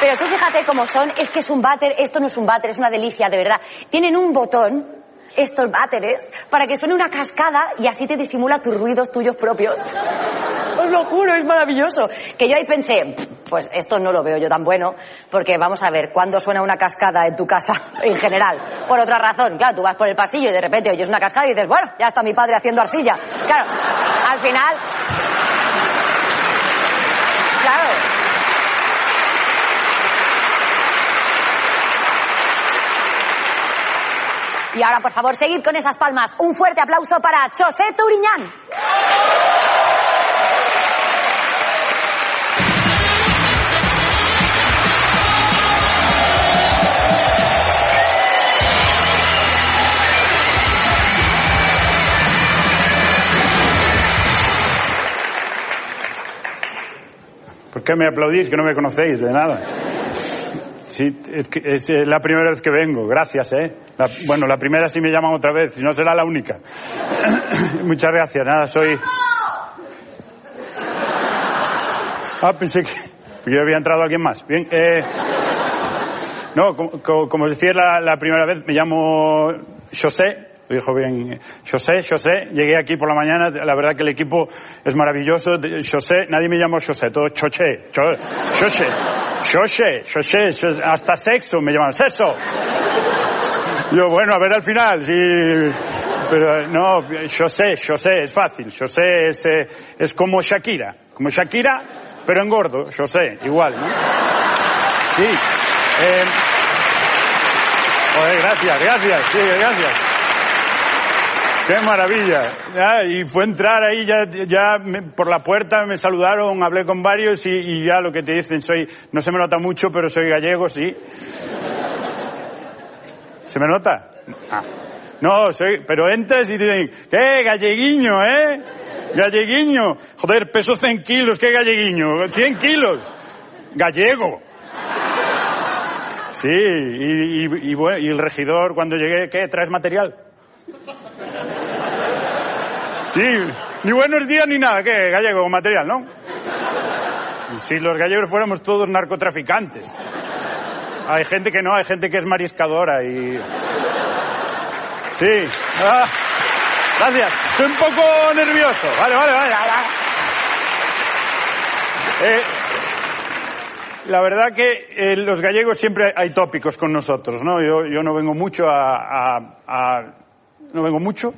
Pero tú fíjate cómo son, es que es un váter, esto no es un váter, es una delicia, de verdad. Tienen un botón, estos váteres, para que suene una cascada y así te disimula tus ruidos tuyos propios. Os lo juro, es maravilloso. Que yo ahí pensé, pues esto no lo veo yo tan bueno, porque vamos a ver, ¿cuándo suena una cascada en tu casa en general? Por otra razón, claro, tú vas por el pasillo y de repente oyes una cascada y dices, bueno, ya está mi padre haciendo arcilla. Claro, al final... Claro. Y ahora, por favor, seguid con esas palmas. Un fuerte aplauso para José Turiñán. ¿Por qué me aplaudís que no me conocéis de nada? Sí, es, eh, la primera vez que vengo, gracias, ¿eh? Bueno, la primera sí me llaman otra vez, no será la única. Muchas gracias, nada, soy... Ah, pensé que, yo había entrado alguien más. Bien, eh... No, como, decía la primera vez, me llamo José, lo dijo bien José, José, llegué aquí por la mañana, la verdad que el equipo es maravilloso, José, nadie me llama José, todo Choché, Cho- José, José, José, hasta sexo me llaman, sexo. Yo, bueno, a ver al final, sí. Pero no, José, José, es fácil. José es, eh, es como Shakira. Como Shakira, pero engordo. José, igual, ¿no? Sí. Eh, gracias, gracias, sí, gracias. Qué maravilla. Y fue entrar ahí, ya, ya me- por la puerta me saludaron, hablé con varios y, y ya lo que te dicen, soy, no se me nota mucho, pero soy gallego, sí. ¿Se me nota? Ah. No, soy, pero entras y dicen, ¿qué? Galleguiño, ¿eh? Galleguiño. Joder, peso 100 kilos, ¿qué galleguiño? 100 kilos. Gallego. Sí, y, y- y bueno, y el regidor cuando llegué, ¿qué? ¿Traes material? Sí, ni buenos días ni nada, ¿qué? Gallego, material, ¿no? Si los gallegos fuéramos todos narcotraficantes. Hay gente que no, hay gente que es mariscadora y... Sí. Ah, gracias. Estoy un poco nervioso. Vale, vale, vale. Eh, la verdad que eh, los gallegos siempre hay tópicos con nosotros, ¿no? Yo, yo no vengo mucho a- no vengo mucho.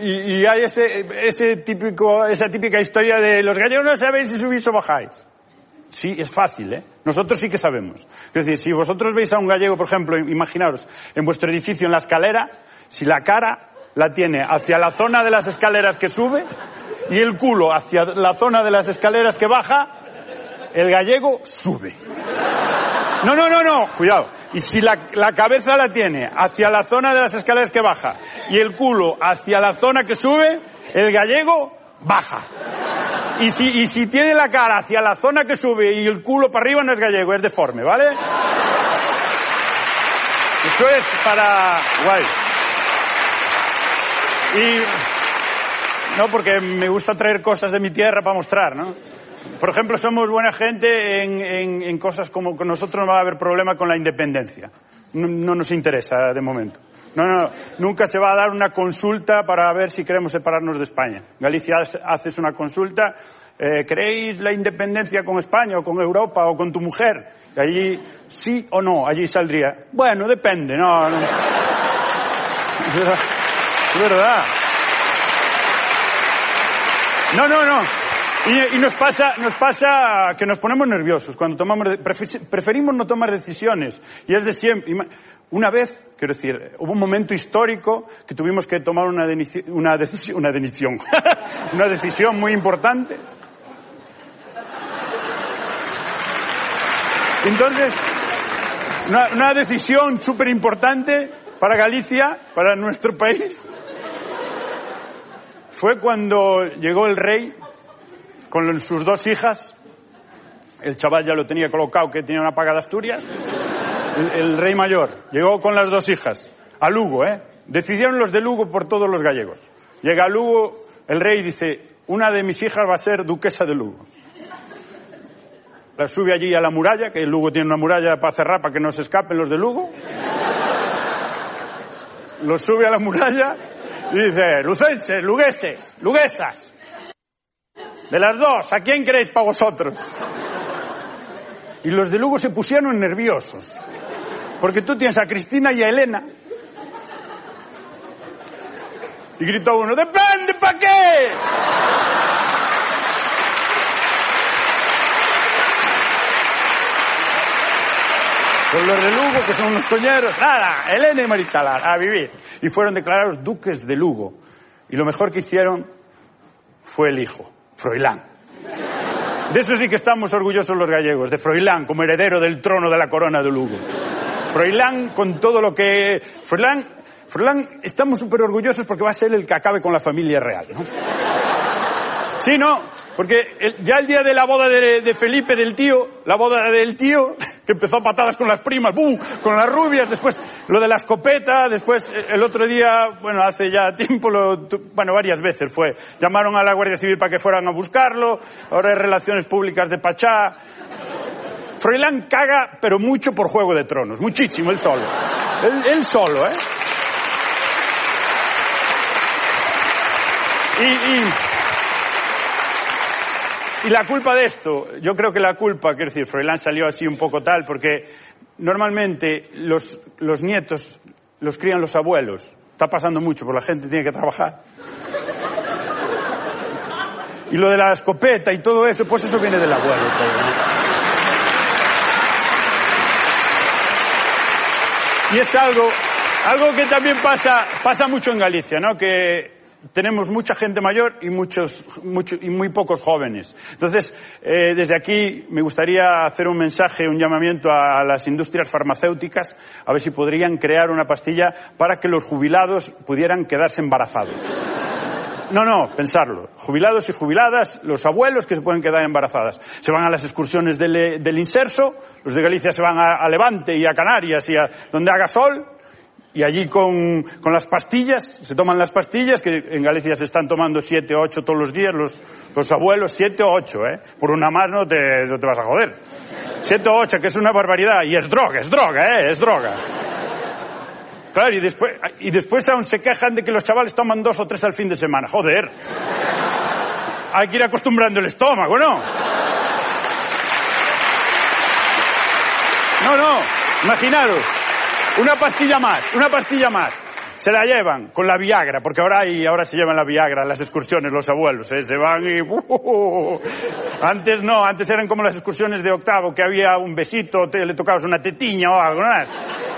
Y, hay ese, ese típico, esa típica historia de los gallegos no sabéis si subís o bajáis. Sí, es fácil, ¿eh? Nosotros sí que sabemos. Es decir, si vosotros veis a un gallego, por ejemplo, imaginaros, en vuestro edificio en la escalera, si la cara la tiene hacia la zona de las escaleras que sube y el culo hacia la zona de las escaleras que baja, el gallego sube. No, no, no, no, cuidado. Y si la, la cabeza la tiene hacia la zona de las escaleras que baja y el culo hacia la zona que sube, el gallego baja. Y si, y si tiene la cara hacia la zona que sube y el culo para arriba no es gallego, es deforme, ¿vale? Eso es para... Guay. Y... No, porque me gusta traer cosas de mi tierra para mostrar, ¿no? Por ejemplo, somos buena gente en, en- en cosas como que nosotros no va a haber problema con la independencia. No, no nos interesa de momento. No, no, nunca se va a dar una consulta para ver si queremos separarnos de España. Galicia hace- haces una consulta, eh, ¿queréis la independencia con España o con Europa o con tu mujer? Y allí, sí o no, allí saldría. Bueno, depende, no, no. Es verdad. No, no, no. Y, nos pasa, nos pasa que nos ponemos nerviosos cuando tomamos, preferimos no tomar decisiones. Y es de siempre. Una vez, quiero decir, hubo un momento histórico que tuvimos que tomar una, una decisión, una una decisión muy importante. Entonces, una, una decisión súper importante para Galicia, para nuestro país, fue cuando llegó el rey con sus dos hijas. El chaval ya lo tenía colocado que tenía una paga de Asturias. El, rey mayor llegó con las dos hijas a Lugo, ¿eh? Decidieron los de Lugo por todos los gallegos. Llega a Lugo, el rey dice, una de mis hijas va a ser duquesa de Lugo. La sube allí a la muralla, que Lugo tiene una muralla para cerrar para que no se escapen los de Lugo. Lo sube a la muralla y dice, lucenses, lugueses, luguesas. De las dos, ¿a quién queréis para vosotros? Y los de Lugo se pusieron nerviosos. Porque tú tienes a Cristina y a Elena. Y gritó uno, ¡depende para qué! Con los de Lugo, que son unos coñeros, nada, Elena y Marichalar, a vivir. Y fueron declarados duques de Lugo. Y lo mejor que hicieron fue el hijo, Froilán. De eso sí que estamos orgullosos los gallegos, de Froilán como heredero del trono de la corona de Lugo. Froilán con todo lo que... Froilán, Froilán estamos súper orgullosos porque va a ser el que acabe con la familia real, ¿no? Sí, no, porque ya el día de la boda de, Felipe, del tío, la boda del tío, que empezó a patadas con las primas, ¡bum! con las rubias, después lo de la escopeta, después eh, el otro día, bueno, hace ya tiempo, lo bueno, varias veces fue, llamaron a la Guardia Civil para que fueran a buscarlo, ahora hay relaciones públicas de Pachá. Froilán caga, pero mucho por Juego de Tronos, muchísimo, él solo. Él, él solo, ¿eh? Y, y, y la culpa de esto, yo creo que la culpa, quiero decir, Froilán salió así un poco tal, porque normalmente los, los nietos los crían los abuelos. Está pasando mucho, porque la gente tiene que trabajar. Y lo de la escopeta y todo eso, pues eso viene del abuelo. Y es algo, algo que también pasa, pasa mucho en Galicia, ¿no? Que tenemos mucha gente mayor y muchos, mucho- y muy pocos jóvenes. Entonces, eh, desde aquí me gustaría hacer un mensaje, un llamamiento a, las industrias farmacéuticas, a ver si podrían crear una pastilla para que los jubilados pudieran quedarse embarazados. No, no, pensarlo. Jubilados y jubiladas, los abuelos que se pueden quedar embarazadas. Se van a las excursiones del, del inserso, los de Galicia se van a, a Levante y a Canarias y a donde haga sol, y allí con, con las pastillas, se toman las pastillas, que en Galicia se están tomando siete o ocho todos los días, los, los abuelos, siete o ocho, ¿eh? Por una más no te, no te vas a joder. Siete o ocho, que es una barbaridad, y es droga, es droga, ¿eh? Es droga. Claro, y después, y después aún se quejan de que los chavales toman dos o tres al fin de semana. Joder. Hay que ir acostumbrando el estómago, ¿no? No, no. Imaginaros. Una pastilla más, una pastilla más. Se la llevan con la Viagra, porque ahora hay, ahora se llevan la Viagra las excursiones los abuelos, ¿eh? se van y... ¡uh! Antes no, antes eran como las excursiones de octavo, que había un besito, te, le tocabas una tetiña o algo más.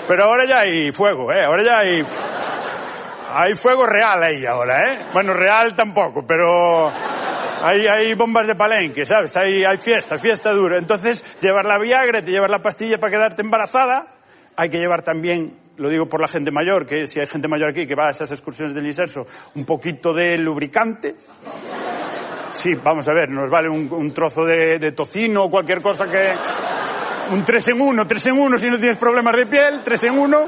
Pero ahora ya hay fuego, ¿eh? Ahora ya hay... Hay fuego real ahí ahora, ¿eh? Bueno, real tampoco, pero... Hay, hay bombas de palenque, ¿sabes? Hay, hay fiesta, fiesta dura. Entonces, llevar la Viagra, te llevar la pastilla para quedarte embarazada. Hay que llevar también, lo digo por la gente mayor, que si hay gente mayor aquí que va a esas excursiones del inserso, un poquito de lubricante. Sí, vamos a ver, nos vale un, un trozo de, tocino o cualquier cosa que... Un 3 en 1, 3 en 1 si no tienes problemas de piel, 3 en 1.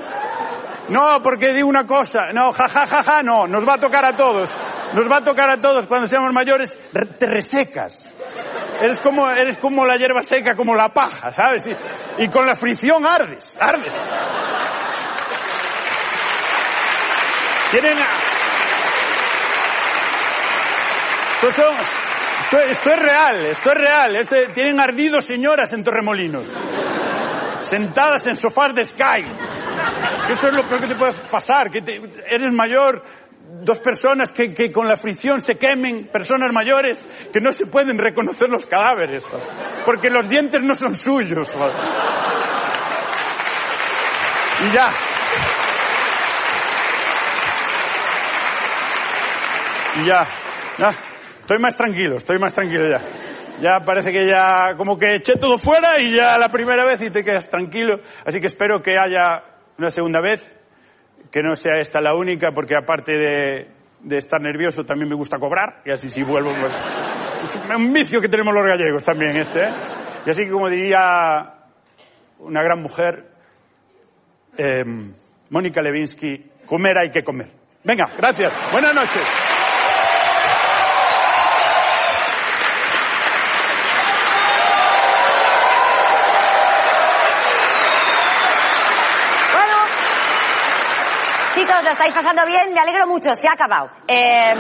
No, porque digo una cosa, no, ja, ja, ja, ja, no, nos va a tocar a todos. Nos va a tocar a todos cuando seamos mayores, re- te resecas. Eres como, eres como la hierba seca, como la paja, ¿sabes? Y, con la fricción ardes, ardes. Tienen... Son- esto- es real, esto es real. Esto- tienen ardido señoras en Torremolinos. Sentadas en sofás de Sky. Eso es lo peor que te puede pasar, que eres mayor, dos personas que, que con la fricción se quemen, personas mayores que no se pueden reconocer los cadáveres, porque los dientes no son suyos. Y ya. Y ya. ya. Estoy más tranquilo, estoy más tranquilo ya. Ya parece que ya como que eché todo fuera y ya la primera vez y te quedas tranquilo. Así que espero que haya una segunda vez, que no sea esta la única, porque aparte de, estar nervioso también me gusta cobrar y así si vuelvo. pues, es un vicio que tenemos los gallegos también este. ¿eh? Y así que como diría una gran mujer, eh, Mónica Levinsky, comer hay que comer. Venga, gracias. Buenas noches. Bueno, ¿lo estáis pasando bien? Me alegro mucho, se ha acabado. Eh,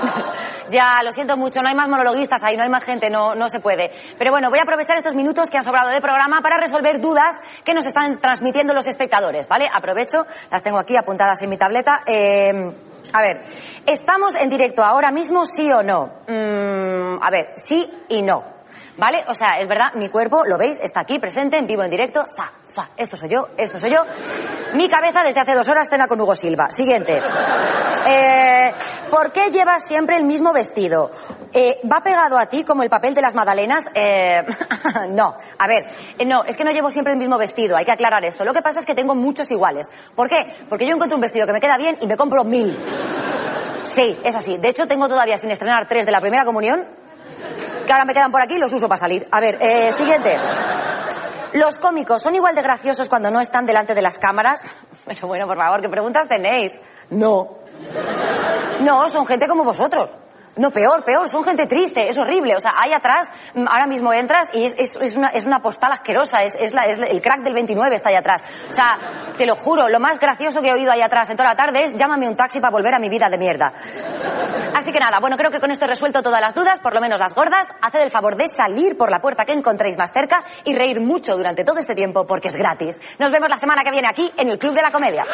ya, lo siento mucho, no hay más monologuistas ahí, no hay más gente, no, no se puede. Pero bueno, voy a aprovechar estos minutos que han sobrado de programa para resolver dudas que nos están transmitiendo los espectadores, ¿vale? Aprovecho, las tengo aquí apuntadas en mi tableta. Eh, a ver, ¿estamos en directo ahora mismo, sí o no? Mm, a ver, sí y no. ¿Vale? O sea, es verdad, mi cuerpo, lo veis, está aquí presente, en vivo, en directo. Za, za, esto soy yo, esto soy yo. Mi cabeza desde hace dos horas cena con Hugo Silva. Siguiente. Eh, ¿Por qué llevas siempre el mismo vestido? Eh, ¿Va pegado a ti como el papel de las magdalenas? Eh, no. A ver, no, es que no llevo siempre el mismo vestido, hay que aclarar esto. Lo que pasa es que tengo muchos iguales. ¿Por qué? Porque yo encuentro un vestido que me queda bien y me compro mil. Sí, es así. De hecho, tengo todavía sin estrenar tres de la primera comunión que ahora me quedan por aquí y los uso para salir. A ver, eh, siguiente. ¿Los cómicos son igual de graciosos cuando no están delante de las cámaras? Bueno, bueno, por favor, ¿qué preguntas tenéis? No. No, son gente como vosotros. No, peor, peor, son gente triste, es horrible. O sea, ahí atrás, mm, ahora mismo entras y es, es, es una, es una postal asquerosa, es, la- el crack del 29 está ahí atrás. O sea, te lo juro, lo más gracioso que he oído ahí atrás en toda la tarde es llámame un taxi para volver a mi vida de mierda. Así que nada, bueno, creo que con esto he resuelto todas las dudas, por lo menos las gordas. Haced el favor de salir por la puerta que encontréis más cerca y reír mucho durante todo este tiempo porque es gratis. Nos vemos la semana que viene aquí en el Club de la Comedia.